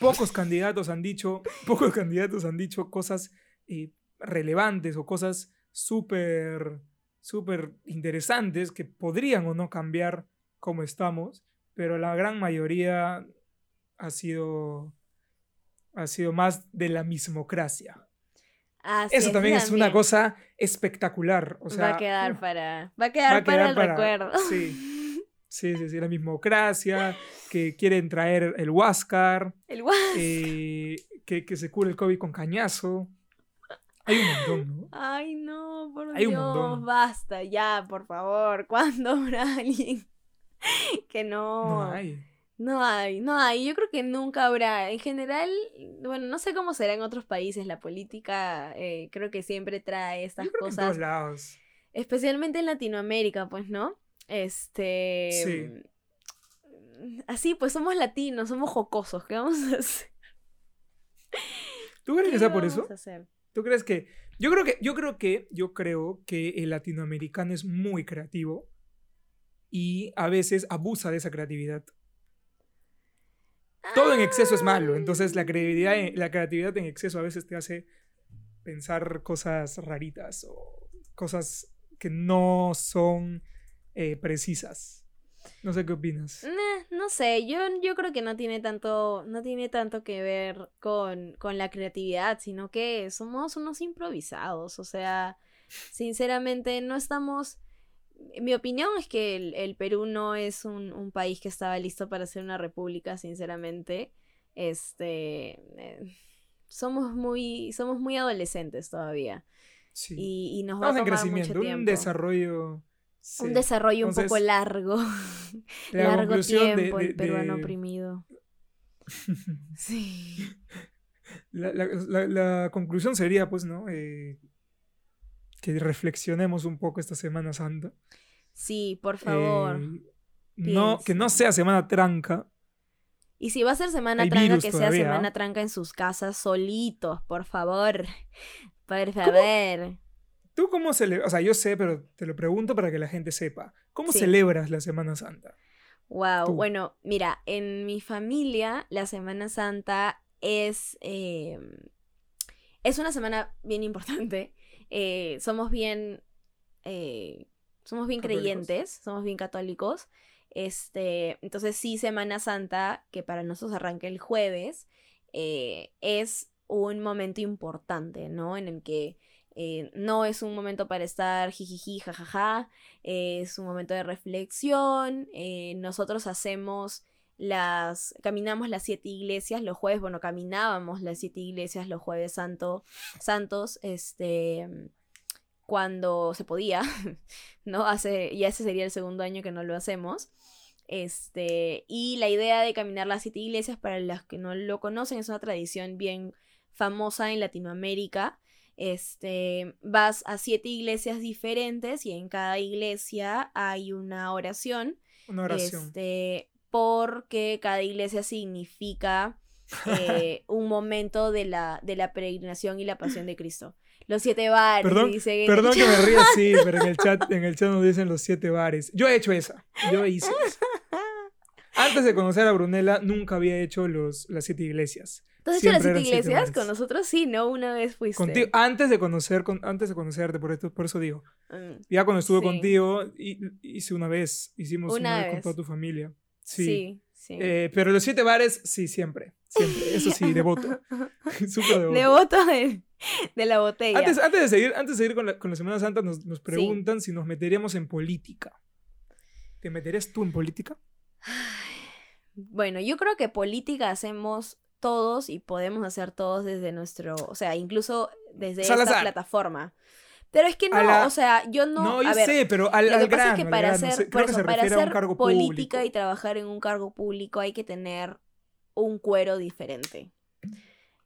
pocos candidatos han dicho, pocos candidatos han dicho cosas eh, relevantes o cosas súper, súper interesantes que podrían o no cambiar cómo estamos, pero la gran mayoría ha sido, ha sido más de la mismocracia. Así Eso también es una cosa espectacular. O sea, va a quedar para, va a quedar, va a para quedar el para- recuerdo. Sí, sí, sí, sí, la mismocracia, que quieren traer el Huáscar, El eh, que, que se cure el COVID con cañazo. Hay un montón, ¿no? Ay, no, por Hay un Dios, montón. basta ya, por favor. ¿Cuándo habrá alguien que no? No hay. No hay, no hay. Yo creo que nunca habrá. En general, bueno, no sé cómo será en otros países. La política eh, creo que siempre trae estas Yo creo que en cosas, todos lados. especialmente en Latinoamérica, pues, ¿no? Este. Sí. Así, pues somos latinos, somos jocosos. ¿Qué vamos a hacer? ¿Tú crees que ¿Qué sea por vamos eso? a hacer? ¿Tú crees que.? Yo creo que, yo creo que, yo creo que el latinoamericano es muy creativo y a veces abusa de esa creatividad. Todo en exceso es malo, entonces la creatividad, la creatividad en exceso a veces te hace pensar cosas raritas o cosas que no son eh, precisas. No sé qué opinas. Nah, no sé, yo, yo creo que no tiene tanto, no tiene tanto que ver con, con la creatividad, sino que somos unos improvisados. O sea, sinceramente, no estamos. Mi opinión es que el, el Perú no es un, un país que estaba listo para ser una república, sinceramente. Este. eh, somos muy. Somos muy adolescentes todavía. Sí. Y, y nos va a Estamos en tomar crecimiento, mucho un desarrollo. Sí. Un desarrollo un poco largo. la largo de- tiempo, de- el peruano de- oprimido. Sí. La, la- la- conclusión sería, pues, ¿no? Eh, que reflexionemos un poco esta Semana Santa. Sí, por favor. Eh, no, que no sea Semana Tranca. y si va a ser semana hay tranca, que sea todavía, ¿ah? semana tranca en sus casas solitos, por favor. Por favor. ¿Tú cómo celebras? O sea, yo sé, pero te lo pregunto para que la gente sepa. ¿Cómo Sí. celebras la Semana Santa? Wow. Tú. Bueno, mira, en mi familia la Semana Santa es, eh, es una semana bien importante. Eh, somos bien, eh, somos bien ¿Católicos? creyentes, somos bien católicos. Este, entonces sí, Semana Santa, que para nosotros arranca el jueves, es un momento importante, ¿no? En el que eh, no es un momento para estar jijiji, jajaja, es un momento de reflexión. eh, nosotros hacemos las. Caminamos las siete iglesias los jueves. Bueno, caminábamos las siete iglesias los jueves santo, santos. Este. Cuando se podía. ¿No? Hace. Ya ese sería el segundo año que no lo hacemos. Este. Y la idea de caminar las siete iglesias, para las que no lo conocen, es una tradición bien famosa en Latinoamérica. Este, vas a siete iglesias diferentes y en cada iglesia hay una oración. Una oración. Este, porque cada iglesia significa eh, un momento de la, de la peregrinación y la pasión de Cristo. Los siete bares. Perdón, dicen Perdón que me ría así, pero en el chat, en el chat nos dicen los siete bares. Yo he hecho esa. Yo hice esa. Antes de conocer a Brunella, nunca había hecho los, las siete iglesias. ¿Tú has hecho las siete iglesias? Con nosotros sí, ¿no? Una vez fuiste. Contigo, antes de conocer, con- antes de conocerte, por, esto, por eso digo. Mm, Ya cuando estuve Sí. contigo, hi- hice una vez, hicimos una, Una vez con toda tu familia. Sí. Sí, sí. Eh, pero los siete bares, sí, siempre. Siempre. Eso sí, devoto. Súper devoto. Devoto de, de la botella. Antes, antes de seguir, antes de seguir con, la, con la Semana Santa, nos, nos preguntan si nos meteríamos en política. ¿Te meterías tú en política? Bueno, yo creo que política hacemos todos y podemos hacer todos desde nuestro, o sea, incluso desde esta Salazar. plataforma. Pero es que no, la- o sea, yo no, No, yo a ver, sé, pero al, lo al que pasa es que para hacer, por que para hacer política público. y trabajar en un cargo público hay que tener un cuero diferente.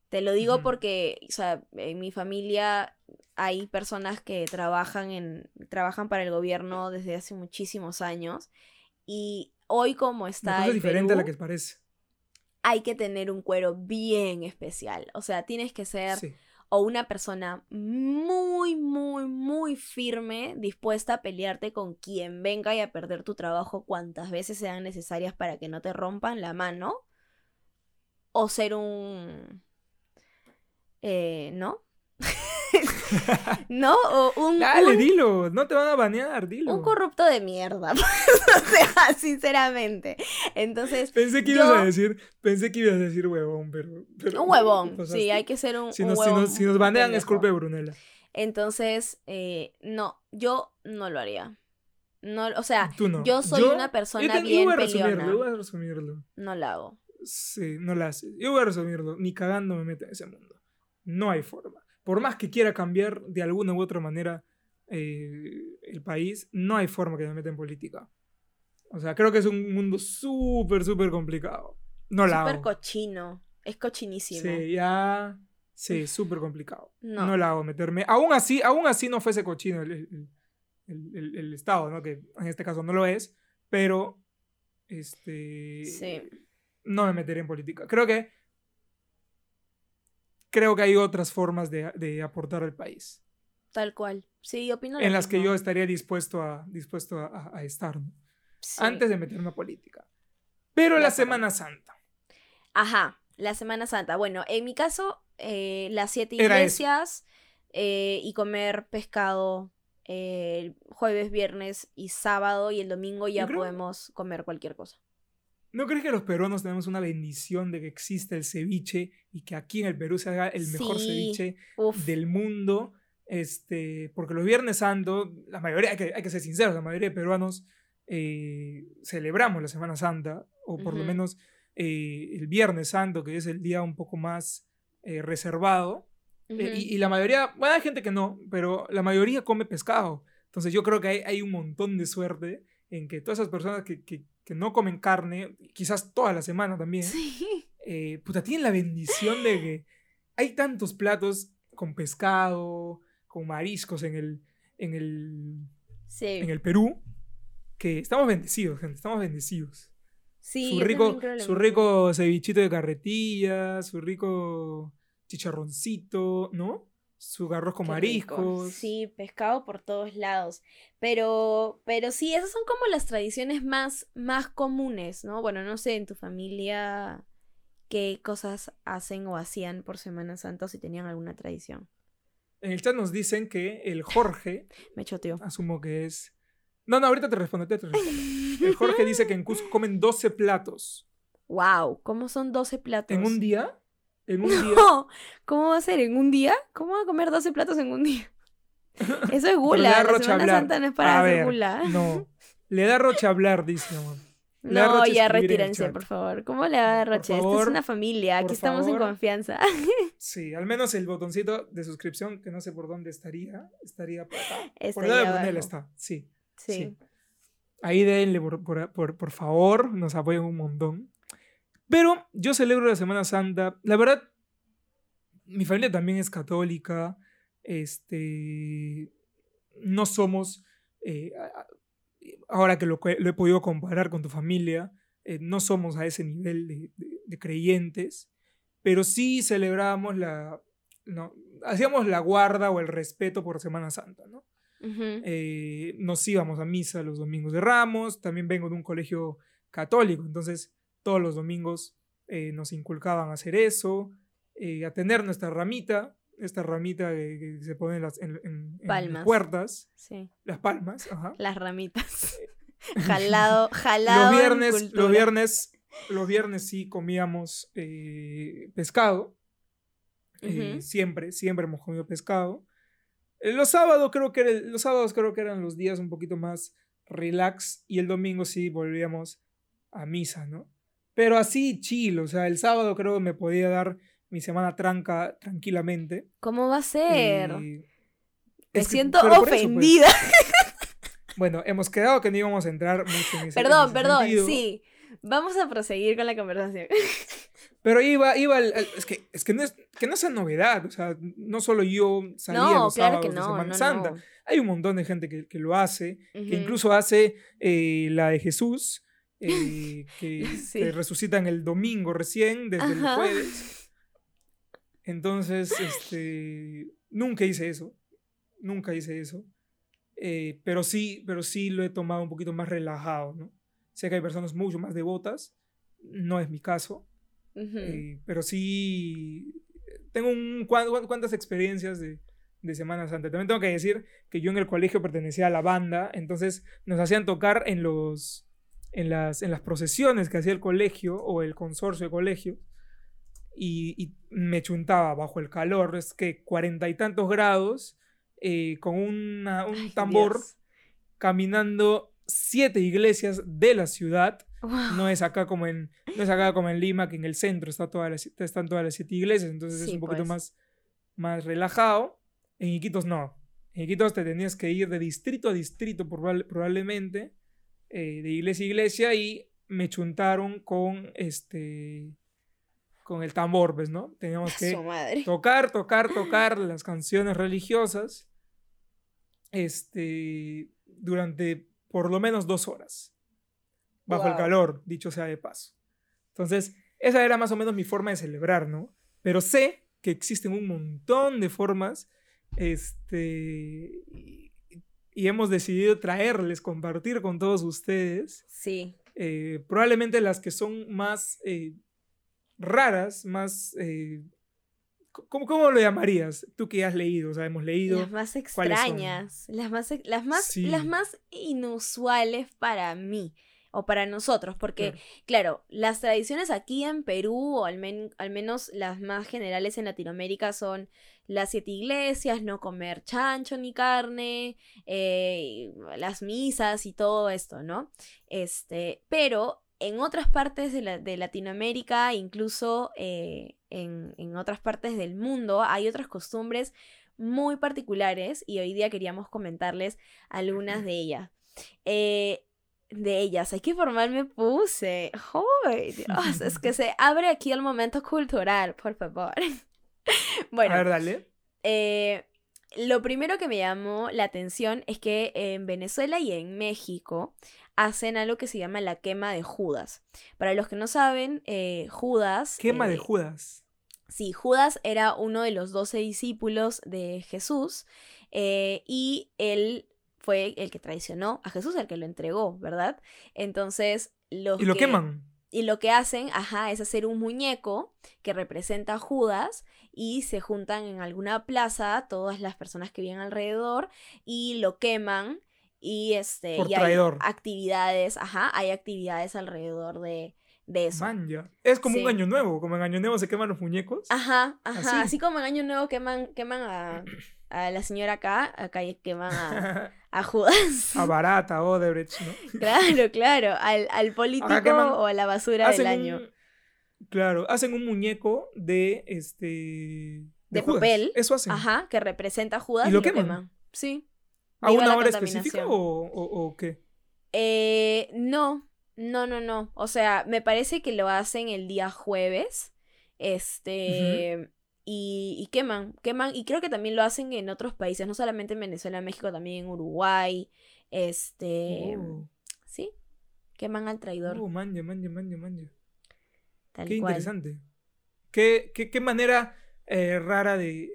Te lo digo porque, o sea, en mi familia hay personas que trabajan en trabajan para el gobierno desde hace muchísimos años y hoy como Una está cosa el diferente a la que parece. Hay que tener un cuero bien especial. O sea, tienes que ser Sí. o una persona muy, muy, muy firme, dispuesta a pelearte con quien venga y a perder tu trabajo cuantas veces sean necesarias para que no te rompan la mano, o ser un... eh, ¿No? ¿No? O un, Dale, un, dilo. No te van a banear, dilo. un corrupto de mierda. o sea, sinceramente. Entonces, Pensé que ibas a decir, pensé que ibas a decir huevón, pero. pero un huevón. Sí, hay que ser un, Si un nos, si huevón nos, si nos banean es culpa de Brunella. Entonces, eh, no, yo no lo haría. No, o sea, no. yo soy una persona yo te- yo bien voy a resumirlo, peleona. yo voy a resumirlo. no lo hago. Sí, no la haces. Yo voy a resumirlo. Ni cagando me meto en ese mundo. No hay forma. Por más que quiera cambiar de alguna u otra manera eh, el país, no hay forma que me meta en política. O sea, creo que es un mundo súper, súper complicado. No la Súper cochino. Es cochinísimo. Sí, ya. Sí, súper complicado. No. No. la hago meterme. Aún así, aún así no fuese cochino el, el- el- el- el Estado, ¿no? Que en este caso no lo es. Pero. Este. Sí. No me meteré en política. Creo que. Creo que hay otras formas de, de aportar al país. Tal cual. Sí, opino lo En las que yo estaría dispuesto a, dispuesto a, a- a estar. ¿no? Sí. Antes de meterme a política. Pero la. Semana Santa. Ajá, la Semana Santa. Bueno, en mi caso, eh, las siete Era iglesias eh, y comer pescado eh, el jueves, viernes y sábado y el domingo ya creo- podemos comer cualquier cosa. ¿No crees que los peruanos tenemos una bendición de que exista el ceviche y que aquí en el Perú se haga el mejor Sí. ceviche Uf, del mundo? Este, porque los Viernes Santo, la mayoría, hay que, hay que ser sinceros, la mayoría de peruanos eh, celebramos la Semana Santa, o por lo menos eh, el Viernes Santo, que es el día un poco más eh, reservado. Eh, y, y la mayoría, bueno, hay gente que no, pero la mayoría come pescado. Entonces yo creo que hay, hay un montón de suerte en que todas esas personas que, que- que no comen carne, quizás toda la semana también, Sí. eh, puta, tienen la bendición de que hay tantos platos con pescado, con mariscos en el, en el, Sí. en el Perú, que estamos bendecidos, gente, estamos bendecidos. Sí, su rico, su rico cevichito de carretilla, su rico chicharroncito, ¿no? Su arroz con Qué rico. mariscos. Sí, pescado por todos lados. Pero, pero sí, esas son como las tradiciones más, más comunes, ¿no? Bueno, no sé, en tu familia qué cosas hacen o hacían por Semana Santa o si tenían alguna tradición. En el chat nos dicen que el Jorge, Me choteó. asumo que es... No, no, ahorita te respondo, te respondo. El Jorge dice que en Cusco comen 12 platos. wow, ¿cómo son 12 platos? ¿En un día? ¿En un día? No, ¿cómo va a ser? ¿En un día? ¿Cómo va a comer 12 platos en un día? Eso es gula. La Semana hablar. Santa no es para A hacer ver, gula. No. Le da roche hablar, dice, da No, ya retírense, por favor. ¿Cómo le va a dar Por Roche? Esta es favor, una familia, aquí por estamos en favor. confianza. Sí, al menos el botoncito de suscripción, que no sé por dónde estaría, estaría por acá. Por Estaría el lado de está, sí. Sí. sí. Ahí denle, por, por, por- por favor, nos apoyan un montón. Pero yo celebro la Semana Santa. La verdad, mi familia también es católica. Este, no somos, eh, ahora que lo, lo he podido comparar con tu familia, eh, no somos a ese nivel de, de- de creyentes, pero sí celebramos la, no, hacíamos la guarda o el respeto por Semana Santa, ¿no? Eh, nos íbamos a misa los domingos de Ramos, también vengo de un colegio católico, entonces todos los domingos eh, nos inculcaban a hacer eso, eh, a tener nuestra ramita, esta ramita que, que se pone en las, en- en- en las puertas, Sí. las palmas, ajá. Las ramitas. jalado, jalado. Los viernes, los viernes, los viernes sí comíamos eh, pescado. Eh. Siempre, siempre hemos comido pescado. Eh, Los sábados creo que el- los sábados creo que eran los días un poquito más relax y el domingo sí volvíamos a misa, ¿no? Pero así chill, o sea, el sábado creo que me podía dar mi semana tranca tranquilamente. ¿Cómo va a ser? Eh, Me es siento eso, pues, ofendida. bueno, hemos quedado que no íbamos a entrar mucho en ese en perdón, ese perdón, sentido. sí. Vamos a proseguir con la conversación. Pero iba, iba al- al- es que, es que no es, que no es novedad, o sea, no solo yo salía No, los claro sábados que de no. Semana no, Santa. no. Hay un montón de gente que, que lo hace, que incluso hace eh, la de Jesús, eh, que, Sí. que resucitan el domingo recién, desde el Ajá. jueves. Entonces, este, nunca hice eso, nunca hice eso, eh, pero sí, pero sí lo he tomado un poquito más relajado, ¿no? Sé que hay personas mucho más devotas, no es mi caso, Ujú. eh, pero sí tengo un, cuan- cuan- cuantas experiencias de, de Semana Santa. También tengo que decir que yo en el colegio pertenecía a la banda, entonces nos hacían tocar en los en las, en las procesiones que hacía el colegio o el consorcio de colegio y, y me chuntaba bajo el calor, es que cuarenta y tantos grados, eh, con una- un Ay, tambor Dios. caminando siete iglesias de la ciudad no es acá como en no es acá como en Lima que en el centro está todas las, están todas las siete iglesias entonces es Sí, un poquito pues. más más relajado en Iquitos no en Iquitos te tenías que ir de distrito a distrito probable- probablemente eh, de iglesia a iglesia y me chuntaron con este con el tambor pues no teníamos que tocar, tocar, tocar las canciones religiosas este, durante por lo menos dos horas, bajo el calor, dicho sea de paso. Entonces, esa era más o menos mi forma de celebrar, ¿no? Pero sé que existen un montón de formas, este, y, hemos decidido traerles, compartir con todos ustedes, Sí. eh, probablemente las que son más eh, raras, más... eh, ¿cómo, ¿Cómo lo llamarías? Tú que has leído, o sea, hemos leído. Las más extrañas, las más, las más, Sí. las más inusuales para mí o para nosotros, porque Claro. claro, las tradiciones aquí en Perú, o al, men- al menos las más generales en Latinoamérica, son las siete iglesias, no comer chancho ni carne, eh, las misas y todo esto, ¿no? Este, pero en otras partes de, la- de Latinoamérica, incluso eh, en, en otras partes del mundo, hay otras costumbres muy particulares y hoy día queríamos comentarles algunas de ellas. Eh, de ellas, ay, qué formal me puse. ¡Ay, Dios! es que se abre aquí el momento cultural, por favor. bueno, A ver, dale. eh, lo primero que me llamó la atención es que en Venezuela y en México hacen algo que se llama la quema de Judas. Para los que no saben, eh, Judas... Quema de eh, Judas. Sí, Judas era uno de los doce discípulos de Jesús eh, y él fue el que traicionó a Jesús, el que lo entregó, ¿verdad? Entonces, los Y lo que- queman. y lo que hacen, ajá, es hacer un muñeco que representa a Judas y se juntan en alguna plaza todas las personas que vienen alrededor y lo queman y este Por y hay actividades, ajá, hay actividades alrededor de, de eso. Es como un año nuevo. Como en año nuevo se queman los muñecos. Ajá, ajá, Así. así, como en Año Nuevo queman, queman a, a la señora acá, acá queman a, a Judas. a Barata, Odebrecht, ¿no? claro, claro, al, al político queman- o a la basura del año. un- claro, hacen un muñeco de este. De Judas. papel. Eso hacen. Ajá, que representa a Judas ¿Y y lo queman? Sí. ¿A Viva una hora específica o, o- o qué? Eh, no, no, no, no. O sea, me parece que lo hacen el día jueves. Este. Y, y queman, queman. Y creo que también lo hacen en otros países, no solamente en Venezuela, México, también en Uruguay. Este. Oh, Sí. Queman al traidor. oh, manja, manja, manja, manja. tal Qué cual. interesante. Qué, qué, qué manera eh, rara de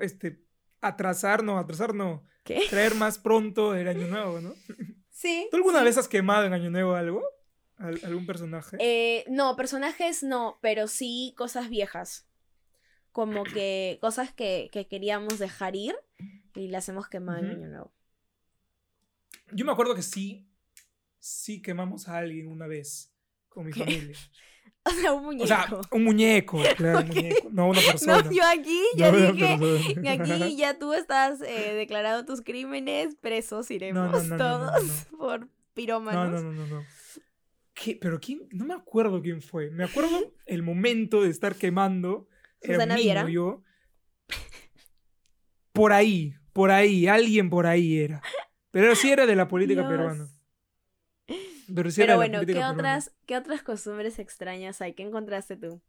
este, atrasar, no, atrasar no, ¿Qué? traer más pronto el año nuevo, ¿no? Sí. ¿Tú alguna sí. vez has quemado en año nuevo algo? ¿Al- ¿Algún personaje? Eh, no, personajes no, pero sí cosas viejas. Como que cosas que, que queríamos dejar ir y las hemos quemado en Ujú. Año Nuevo. Yo me acuerdo que sí, sí quemamos a alguien una vez con mi ¿Qué? familia. O sea, un muñeco. O sea, un muñeco, claro, un muñeco, no una persona. no, yo aquí ya No dije que aquí ya tú estás eh, declarando tus crímenes, presos iremos no, todos por No, pirómanos. no, no, no, no. ¿Qué? ¿Pero quién? No me acuerdo quién fue. Me acuerdo el momento de estar quemando. Susana Viera. yo. Por ahí, por ahí, alguien por ahí era. Pero sí era de la política Dios. peruana. Pero, sí era Pero bueno, ¿qué peruana. otras, ¿qué otras costumbres extrañas hay? ¿Qué encontraste tú?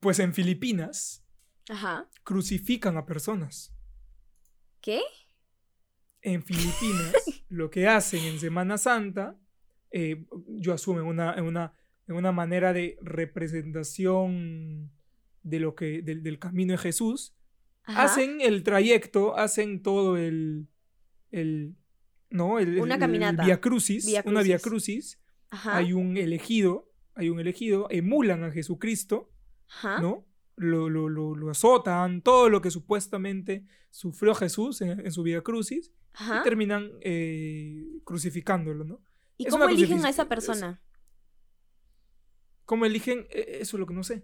Pues en Filipinas Ajá. crucifican a personas. ¿Qué? En Filipinas lo que hacen en Semana Santa, eh, yo asumo en una, en, una, en una manera de representación de lo que, del, del camino de Jesús, Ajá. hacen el trayecto, hacen todo el, el ¿no? El, Una caminata. El Via Crucis, una Via Crucis. Crucis. Ajá. Hay un elegido, hay un elegido, emulan a Jesucristo, Ajá. ¿no? Lo, lo, lo, lo azotan, todo lo que supuestamente sufrió Jesús en, en su Via Crucis, y terminan eh, crucificándolo, ¿no? ¿Y es cómo eligen a esa es- persona? ¿Cómo eligen? Eh, Eso es lo que no sé.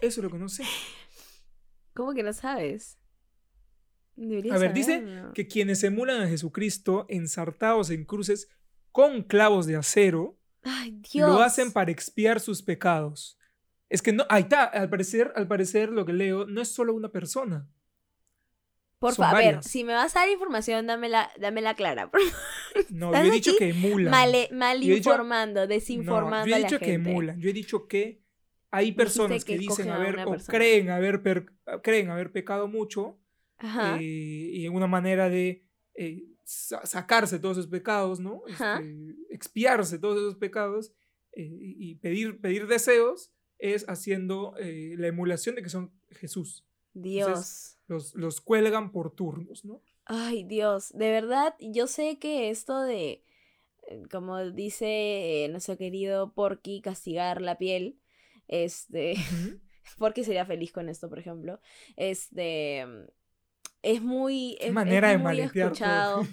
Eso es lo que no sé. ¿Cómo que no sabes? Deberías A ver, dice que quienes emulan a Jesucristo ensartados en cruces con clavos de acero, Ay, Dios. lo hacen para expiar sus pecados. Es que no, ahí está, al parecer, al parecer lo que leo, no es solo una persona. Por favor, a ver, si me vas a dar información, dámela, dámela clara. No, yo he dicho que emulan. Mal, mal Yo he dicho- informando, desinformando No, yo he a la dicho que gente. emulan. Yo he dicho que hay personas que que, dicen haber o persona. creen haber, per- creen haber pecado mucho eh, y una manera de eh, sa- sacarse todos esos pecados, ¿no? Este, expiarse todos esos pecados eh, y y pedir, pedir deseos es haciendo eh, la emulación de que son Jesús. Dios. Los, los cuelgan por turnos, ¿no? Ay, Dios. De verdad, yo sé que esto de, eh, como dice eh, nuestro querido Porky, castigar la piel, este. Porky sería feliz con esto, por ejemplo, este, es muy, es, manera es de muy escuchado.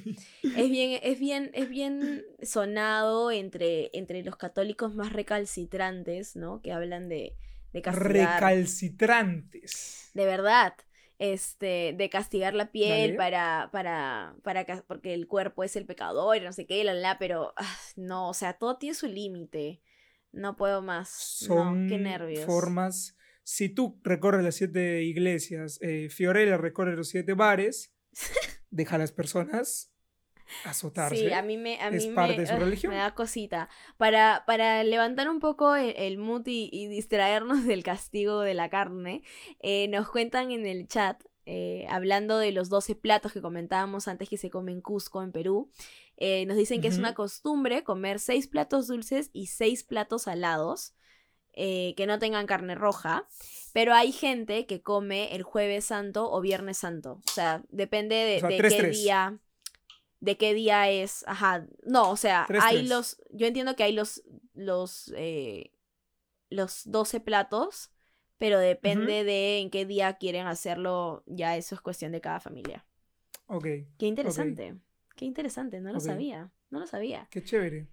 Es bien, es bien, es bien sonado entre, entre los católicos más recalcitrantes, ¿no? Que hablan de, de castigar. Recalcitrantes. De verdad. Este, de castigar la piel Dale. para, para, para, porque el cuerpo es el pecador y no sé qué, la, la, la, pero ah, no, o sea, todo tiene su límite. No puedo más. son no, qué nervios. formas. Si tú recorres las siete iglesias, eh, Fiorella recorre los siete bares, deja a las personas azotarse. Sí, a mí me, a Es parte me, de su religión. me da cosita. Para, para levantar un poco el, el mood y, y distraernos del castigo de la carne, eh, nos cuentan en el chat, eh, hablando de los 12 platos que comentábamos antes que se come en Cusco, en Perú, eh, nos dicen que es una costumbre comer 6 platos dulces y 6 platos salados. que no tengan carne roja, pero hay gente que come el jueves santo o viernes santo, o sea, depende de, O sea, de tres, qué día, de qué día es, ajá, no, o sea, Tres, hay tres. los, yo entiendo que hay los, los, eh, los 12 platos, pero depende de en qué día quieren hacerlo, ya eso es cuestión de cada familia. Ok, Qué interesante, qué interesante, no lo sabía, no lo sabía. qué chévere.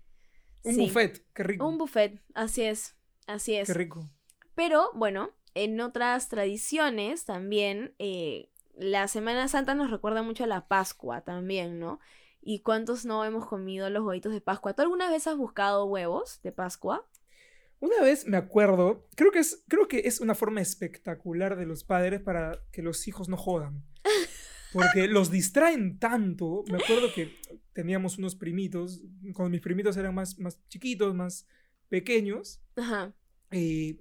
Un Sí. buffet, qué rico. Un buffet, así es, así es. Qué rico. Pero bueno, en otras tradiciones también, eh, la Semana Santa nos recuerda mucho a la Pascua también, ¿no? ¿Y cuántos no hemos comido los huevitos de Pascua? ¿Tú alguna vez has buscado huevos de Pascua? Una vez me acuerdo, creo que es, creo que es una forma espectacular de los padres para que los hijos no jodan. Porque los distraen tanto. Me acuerdo que teníamos unos primitos, cuando mis primitos eran más, más chiquitos, más pequeños, Ajá. Eh,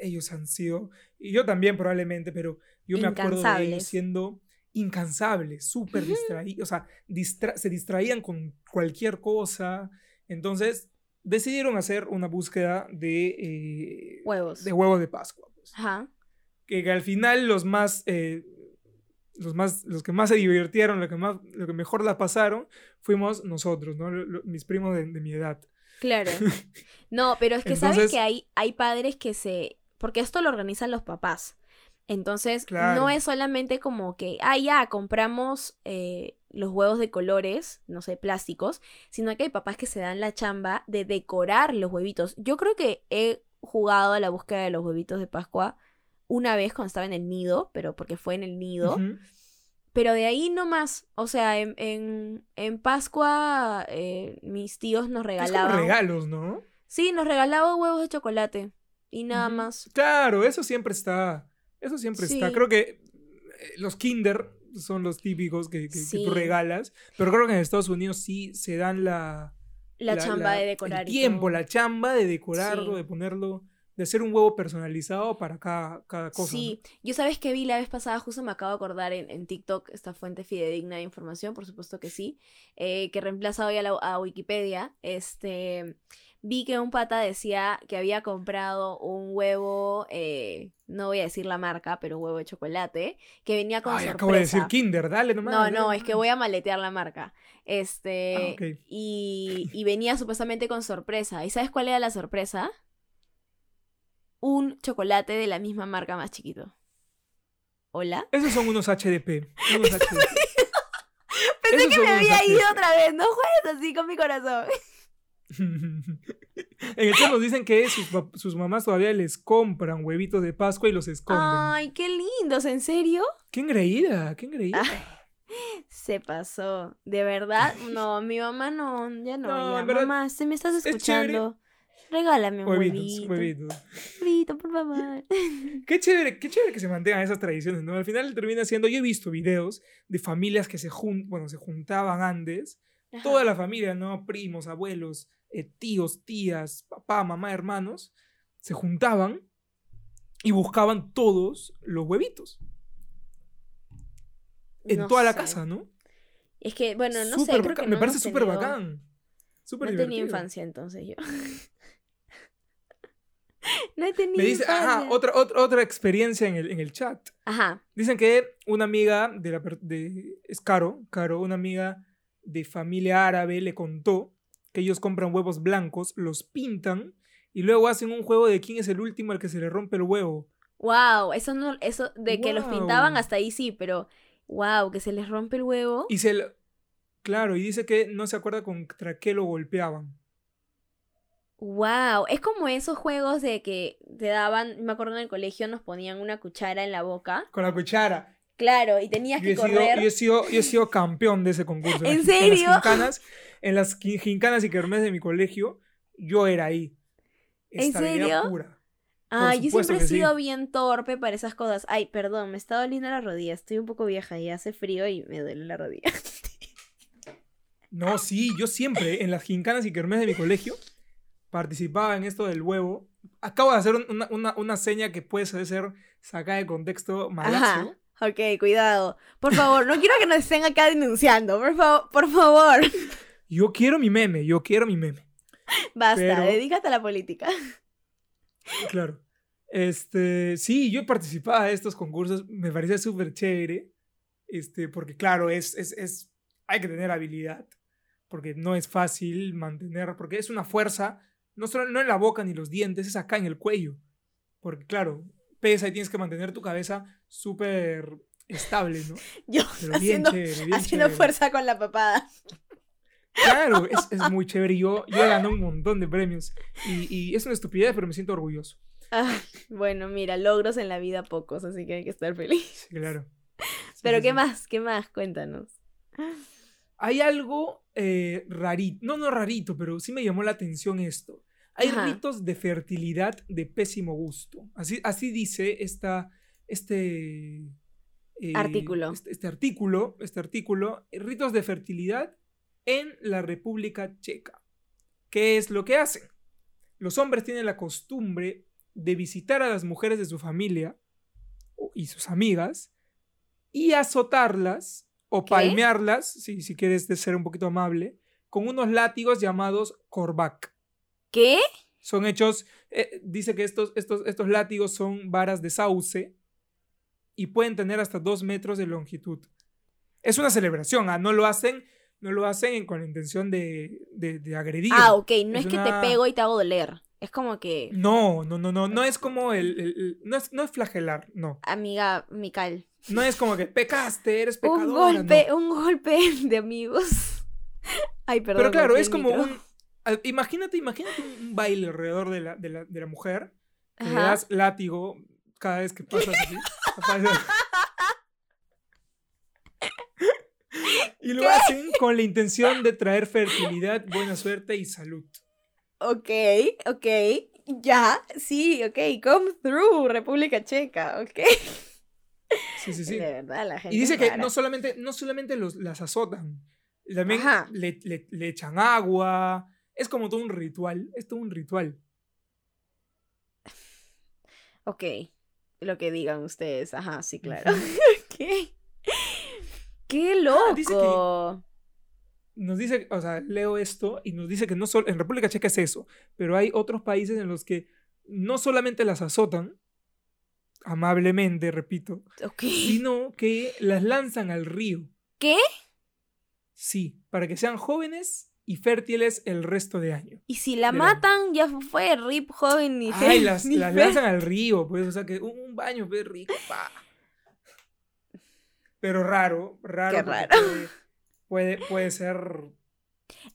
ellos han sido, y yo también probablemente, pero yo me acuerdo de ellos siendo incansables, súper distraídos, o sea, distra- se distraían con cualquier cosa. Entonces decidieron hacer una búsqueda de, eh, Huevos. de huevos de Pascua. pues. Ajá. Que, que al final los más, eh, los más, los que más se divirtieron, lo que, más, lo que mejor la pasaron, fuimos nosotros, ¿no? Lo- lo- mis primos de, de mi edad. Claro. No, pero es que sabes que hay, hay padres que se... Porque esto lo organizan los papás. Entonces, Claro. no es solamente como que, ah, ya, compramos eh, los huevos de colores, no sé, plásticos, sino que hay papás que se dan la chamba de decorar los huevitos. Yo creo que he jugado a la búsqueda de los huevitos de Pascua una vez cuando estaba en el nido, pero porque fue en el nido. Pero de ahí no más. O sea, en, en, en Pascua eh, mis tíos nos Es como regalaban. regalos, ¿no? Sí, nos regalaban huevos de chocolate. Y nada más. Claro, eso siempre está. Eso siempre está. Creo que eh, los Kinder son los típicos que, que- que tú regalas. Pero creo que en Estados Unidos sí se dan la, La, chamba de decorar. El tiempo, la chamba de decorarlo, Sí. de ponerlo, de hacer un huevo personalizado para cada, cada cosa. ¿no? Sí, yo sabes que vi la vez pasada, justo me acabo de acordar en, en TikTok, esta fuente fidedigna de información, por supuesto que sí, eh, que reemplaza hoy a, la- a Wikipedia. Este, vi que un pata decía que había comprado un huevo, eh, no voy a decir la marca, pero un huevo de chocolate, que venía con Ay, sorpresa. acabo de decir Kinder, dale nomás. No, dale no, es que voy a maletear la marca. Este, Ah, ok. y, y venía supuestamente con sorpresa. ¿Y sabes cuál era la sorpresa? Un chocolate de la misma marca más chiquito. ¿Hola? Esos son unos HDP. Unos HDP. Pensé Esos que me había HDP. ido otra vez. No juegues así con mi corazón. en el chat nos dicen que sus, mamás todavía les compran huevitos de Pascua y los esconden. Ay, qué lindos, ¿en serio? Qué engreída, qué engreída. Ay, se pasó. ¿De verdad? No, mi mamá no, ya no. No, ya. en verdad, Mamá, si me estás escuchando, regálame un huevitos, huevito. Huevito, por favor. Qué chévere, qué chévere que se mantengan esas tradiciones, ¿no? Al final termina siendo, yo he visto videos de familias que se jun, bueno, se juntaban antes, toda la familia, ¿no? Primos, abuelos, eh, tíos, tías, papá, mamá, hermanos, se juntaban y buscaban todos los huevitos en No toda la casa, ¿no? Es que, bueno, no sé, creo que me no parece súper bacán. Súper No divertido. infancia entonces yo. no he tenido Me dice, ajá, otra, otra, otra experiencia en el, en el chat. Ajá. Dicen que una amiga de la de es Caro, Caro, una amiga de familia árabe le contó que ellos compran huevos blancos, los pintan y luego hacen un juego de quién es el último al que se le rompe el huevo. Wow, eso no, eso de que los pintaban hasta ahí sí, pero wow, que se les rompe el huevo. Y se lo- claro, y dice que no se acuerda contra qué lo golpeaban. Wow, es como esos juegos de que te daban, me acuerdo en el colegio nos ponían una cuchara en la boca. Con la cuchara. Claro, y tenías Yo que sido, correr. yo, he sido, yo he sido campeón de ese concurso. ¿En serio? En las gincanas, en las gincanas y kermés de mi colegio, yo era ahí. ¿En serio? pura. Ay, yo siempre he sí. sido bien torpe para esas cosas. Ay, perdón, me está doliendo la rodilla. Estoy un poco vieja y hace frío y me duele la rodilla. No, sí, yo siempre en las gincanas y kermés de mi colegio participaba en esto del huevo. Acabo de hacer un- una, una, una seña que puede ser sacada de contexto malazo. Ajá. Ok, cuidado. Por favor, no quiero que nos estén acá denunciando. Por favor, por favor. Yo quiero mi meme, yo quiero mi meme. Basta, Pero- dedícate a la política. Claro. Este, sí, yo participaba de estos concursos, me parecía súper chévere. Este, porque claro, es, es, es, hay que tener habilidad. Porque no es fácil mantener, porque es una fuerza, no solo no en la boca ni los dientes, es acá en el cuello. Porque claro, pesa y tienes que mantener tu cabeza súper estable, ¿no? Yo Pero bien haciendo, chévere, bien haciendo chévere. fuerza con la papada. Claro, es, es muy chévere. Yo, yo he ganado un montón de premios. Y, y es una estupidez, pero me siento orgulloso. Ah, bueno, mira, logros en la vida pocos, así que hay que estar feliz. Sí, claro. Sí, Pero sí, ¿qué más? ¿Qué más? Cuéntanos. Hay algo eh, rarito, no, no rarito, pero sí me llamó la atención esto. Hay Ajá. ritos de fertilidad de pésimo gusto. Así, así dice esta, este eh, Artículo. Este, este artículo, este artículo, ritos de fertilidad en la República Checa. ¿Qué es lo que hacen? Los hombres tienen la costumbre de visitar a las mujeres de su familia y sus amigas y azotarlas o ¿Qué? palmearlas, si, si quieres de ser un poquito amable, con unos látigos llamados korvac. ¿Qué? Son hechos, eh, dice que estos, estos, estos látigos son varas de sauce y pueden tener hasta dos metros de longitud. Es una celebración, ah, no lo hacen, no lo hacen con la intención de, de- de agredir. Ah, ok, no es, Es que una- te pego y te hago doler. Es como que, No, no, no, no, no es como el, el- el- no, es, no es flagelar, no. amiga Mical. No es como que pecaste, eres Un pecadora. golpe, no. un golpe de amigos. Ay, perdón. Pero claro, es como un... Imagínate, imagínate un, baile alrededor de la, de la, de la mujer, que le das látigo cada vez que pasas así. Y lo hacen con la intención de traer fertilidad, buena suerte y salud. Ok, ok. Ya, sí, ok. Come through, República Checa, ok. Sí, sí, sí. De verdad, la gente. Y dice que no solamente, no solamente los, las azotan, también le- le echan agua, Es como todo un ritual. Es todo un ritual. Ok, lo que digan ustedes. Ajá, sí, claro. ¿Qué? ¡Qué Ah, dice que- loco! Nos dice, o sea, leo esto y nos dice que no solo en República Checa es eso, pero hay otros países en los que no solamente las azotan, amablemente, repito, Ok. sino que las lanzan al río. ¿Qué? Sí, para que sean jóvenes y fértiles el resto de año. Y si la matan, ya fue rip joven ni Ay, fe- las, ni las fe- lanzan al río, pues, o sea que un, un baño, pues, rico, pa. Pero raro, raro. Qué raro. Puede, puede, puede ser.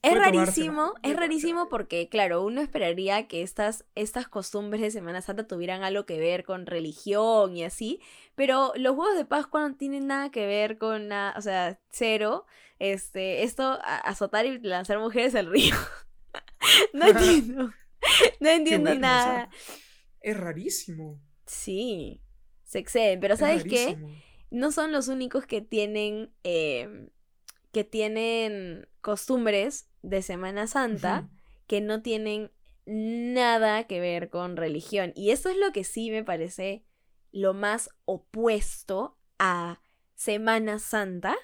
Es rarísimo, es rarísimo porque, claro, uno esperaría que estas, estas costumbres de Semana Santa tuvieran algo que ver con religión y así, pero los huevos de Pascua no tienen nada que ver con nada, o sea, cero. Este, esto, azotar y lanzar mujeres al río. no entiendo. No entiendo nada. Es rarísimo. Sí, se exceden, pero es ¿sabes qué? no son los únicos que tienen eh, que tienen costumbres de Semana Santa que no tienen nada que ver con religión. Y eso es lo que sí me parece lo más opuesto a Semana Santa.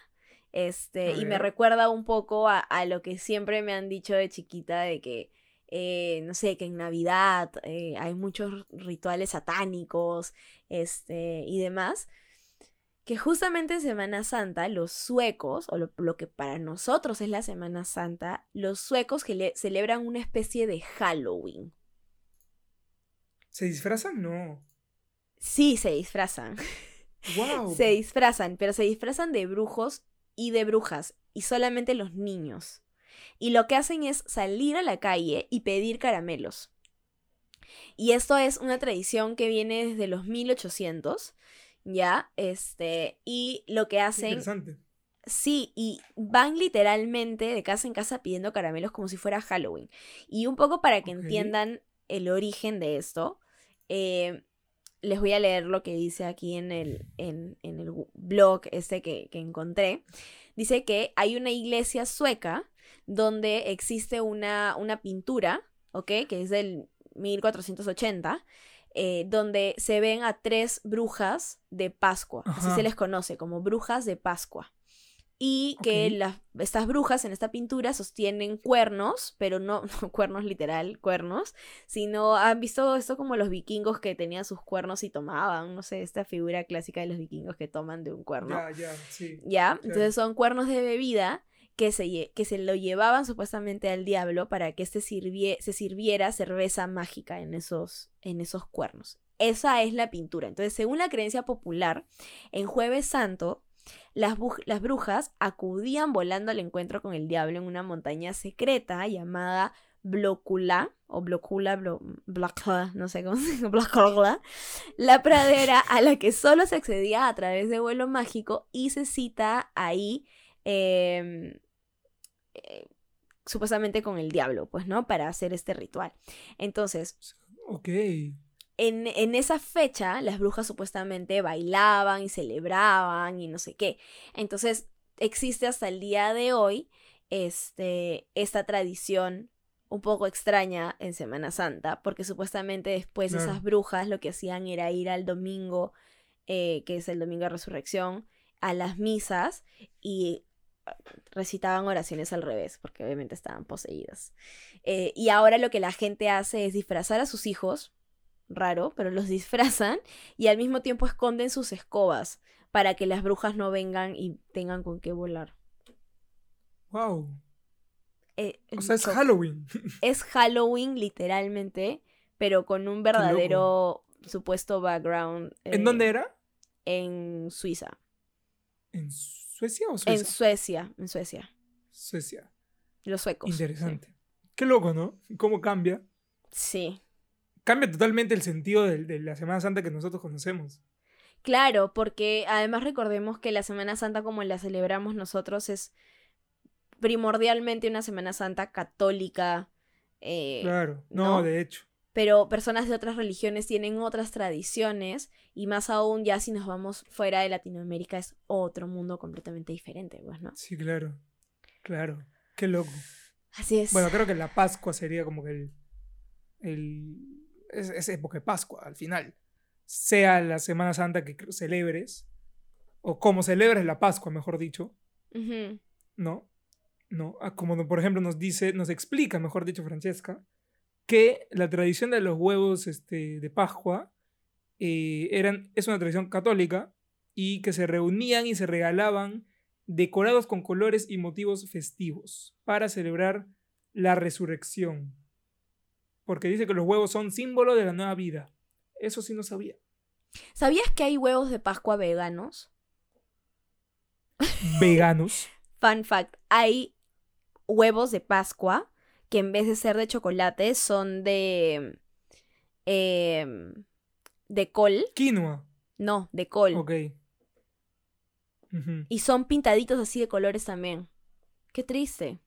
Este, y me recuerda un poco a, a lo que siempre me han dicho de chiquita de que, eh, no sé, que en Navidad eh, hay muchos rituales satánicos este, y demás que justamente en Semana Santa los suecos, o lo, lo que para nosotros es la Semana Santa, los suecos que le- celebran una especie de Halloween. ¿Se disfrazan? No. Sí, se disfrazan. ¡Wow! Se disfrazan, pero se disfrazan de brujos y de brujas, y solamente los niños. Y lo que hacen es salir a la calle y pedir caramelos. Y esto es una tradición que viene desde los 1800, ¿ya? Este, y lo que hacen... Interesante. Sí, y van literalmente de casa en casa pidiendo caramelos como si fuera Halloween. Y un poco para que entiendan el origen de esto, eh, les voy a leer lo que dice aquí en el, en, en el blog este que, que encontré. Dice que hay una iglesia sueca donde existe una, una pintura, ¿ok? Que es del 1480, eh, donde se ven a tres brujas de Pascua. Así se les conoce, como brujas de Pascua. Y que las, estas brujas en esta pintura sostienen cuernos, pero no, no cuernos literal, cuernos, sino han visto esto como los vikingos que tenían sus cuernos y tomaban, no sé, esta figura clásica de los vikingos que toman de un cuerno. Ya, ya, sí. ¿Ya? Entonces son cuernos de bebida que se, que se lo llevaban supuestamente al diablo para que este sirvie- se sirviera cerveza mágica en esos, en esos cuernos. Esa es la pintura. Entonces, según la creencia popular, en Jueves Santo, las, brujas acudían volando al encuentro con el diablo en una montaña secreta llamada Blocula, o Blocula, Blo- no sé cómo se Blacula, la pradera a la que solo se accedía a través de vuelo mágico y se cita ahí em, eh, supuestamente con el diablo, pues, ¿no? Para hacer este ritual. Entonces, Ok. en, en esa fecha, las brujas supuestamente bailaban y celebraban y no sé qué. Entonces, existe hasta el día de hoy este, esta tradición un poco extraña en Semana Santa, porque supuestamente después esas brujas lo que hacían era ir al domingo, eh, que es el domingo de resurrección, a las misas y recitaban oraciones al revés, porque obviamente estaban poseídas. Eh, y ahora lo que la gente hace es disfrazar a sus hijos, raro, pero los disfrazan y al mismo tiempo esconden sus escobas para que las brujas no vengan y tengan con qué volar. ¡Wow! Eh, O sea, es. Halloween. es Halloween literalmente, pero con un verdadero supuesto background. ¿En eh, dónde era? En Suiza. ¿En Suecia o En Suiza? Suecia, en Suecia. Suecia. Los suecos. sí. Interesante. Qué loco, ¿no? ¿Cómo cambia? Sí. Cambia totalmente el sentido de, la Semana Santa que nosotros conocemos. Claro, porque además recordemos que la Semana Santa como la celebramos nosotros es primordialmente una Semana Santa católica. eh, Claro. No, ¿no? de hecho. Pero personas de otras religiones tienen otras tradiciones y más aún ya si nos vamos fuera de Latinoamérica es otro mundo completamente diferente, pues, ¿no? Sí, claro. Claro. Qué loco. Así es. Bueno, creo que la Pascua sería como que el. el es, es época de Pascua al final. Sea la Semana Santa que celebres, o como celebres la Pascua, mejor dicho. ¿no? ¿No? Ah, Como por ejemplo nos dice, nos explica, mejor dicho, Francesca, que la tradición de los huevos este, de Pascua eh, eran, es una tradición católica y que se reunían y se regalaban decorados con colores y motivos festivos para celebrar la resurrección. Porque dice que los huevos son símbolo de la nueva vida. Eso sí no sabía. ¿Sabías que hay huevos de Pascua veganos? Veganos. Fun fact, hay huevos de Pascua que en vez de ser de chocolate son de... em, de col. Quinoa. No, de col. Ok. Y son pintaditos así de colores también. Qué triste.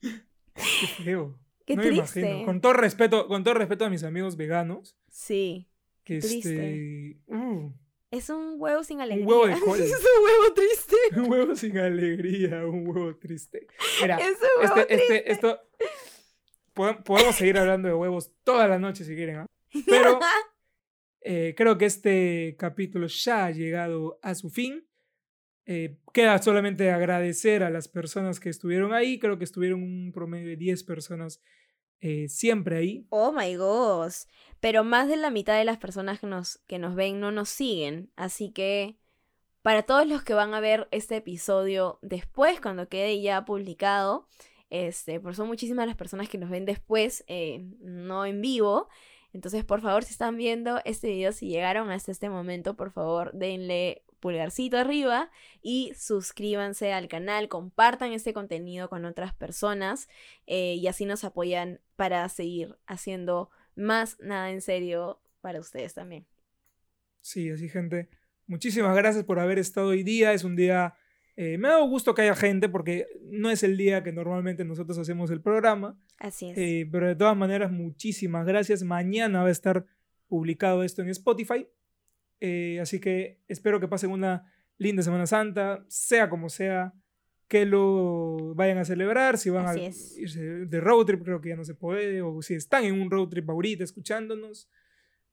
Qué feo. Qué no me triste. imagino. Con todo respeto, con todo respeto a mis amigos veganos, Sí. que Triste. este. uh, Es un huevo sin alegría. huevo de col. es un huevo triste. un huevo sin alegría, un huevo triste. Mira, Es un huevo este, triste. este, esto. pode- Podemos seguir hablando de huevos toda la noche si quieren, ¿ah? Pero eh, creo que este capítulo ya ha llegado a su fin. Eh, queda solamente agradecer a las personas que estuvieron ahí. Creo que estuvieron un promedio de 10 personas eh, siempre ahí. Oh my gosh. Pero más de la mitad de las personas que nos, que nos ven no nos siguen. Así que para todos los que van a ver este episodio después, cuando quede ya publicado, este, por son muchísimas las personas que nos ven después, eh, no en vivo. Entonces, por favor, si están viendo este video, si llegaron hasta este momento, por favor, denle pulgarcito arriba y suscríbanse al canal, compartan este contenido con otras personas eh, y así nos apoyan para seguir haciendo más nada en serio para ustedes también. Sí, así gente. Muchísimas gracias por haber estado hoy día. Es un día... eh, me ha dado gusto que haya gente porque no es el día que normalmente nosotros hacemos el programa. Así es. Eh, pero de todas maneras, muchísimas gracias. Mañana va a estar publicado esto en Spotify. Eh, así que espero que pasen una linda Semana Santa, sea como sea, que lo vayan a celebrar. Si van Así a es. irse de road trip, creo que ya no se puede. O si están en un road trip ahorita escuchándonos.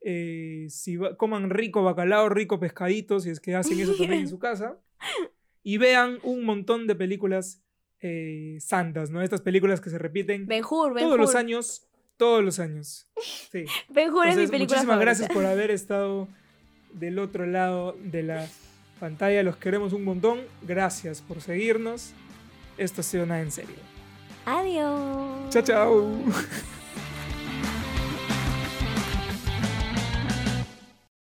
eh, si va- coman rico bacalao, rico pescadito, si es que hacen eso también en su casa. Y vean un montón de películas eh, santas, ¿no? Estas películas que se repiten Benjur, Benjur. todos los años, todos los años. Sí. Benjur es mi Entonces, película muchísimas favorita. gracias por haber estado del otro lado de la pantalla. Los queremos un montón. Gracias por seguirnos. Esto ha sido nada en serio. Adiós. Chao, chao.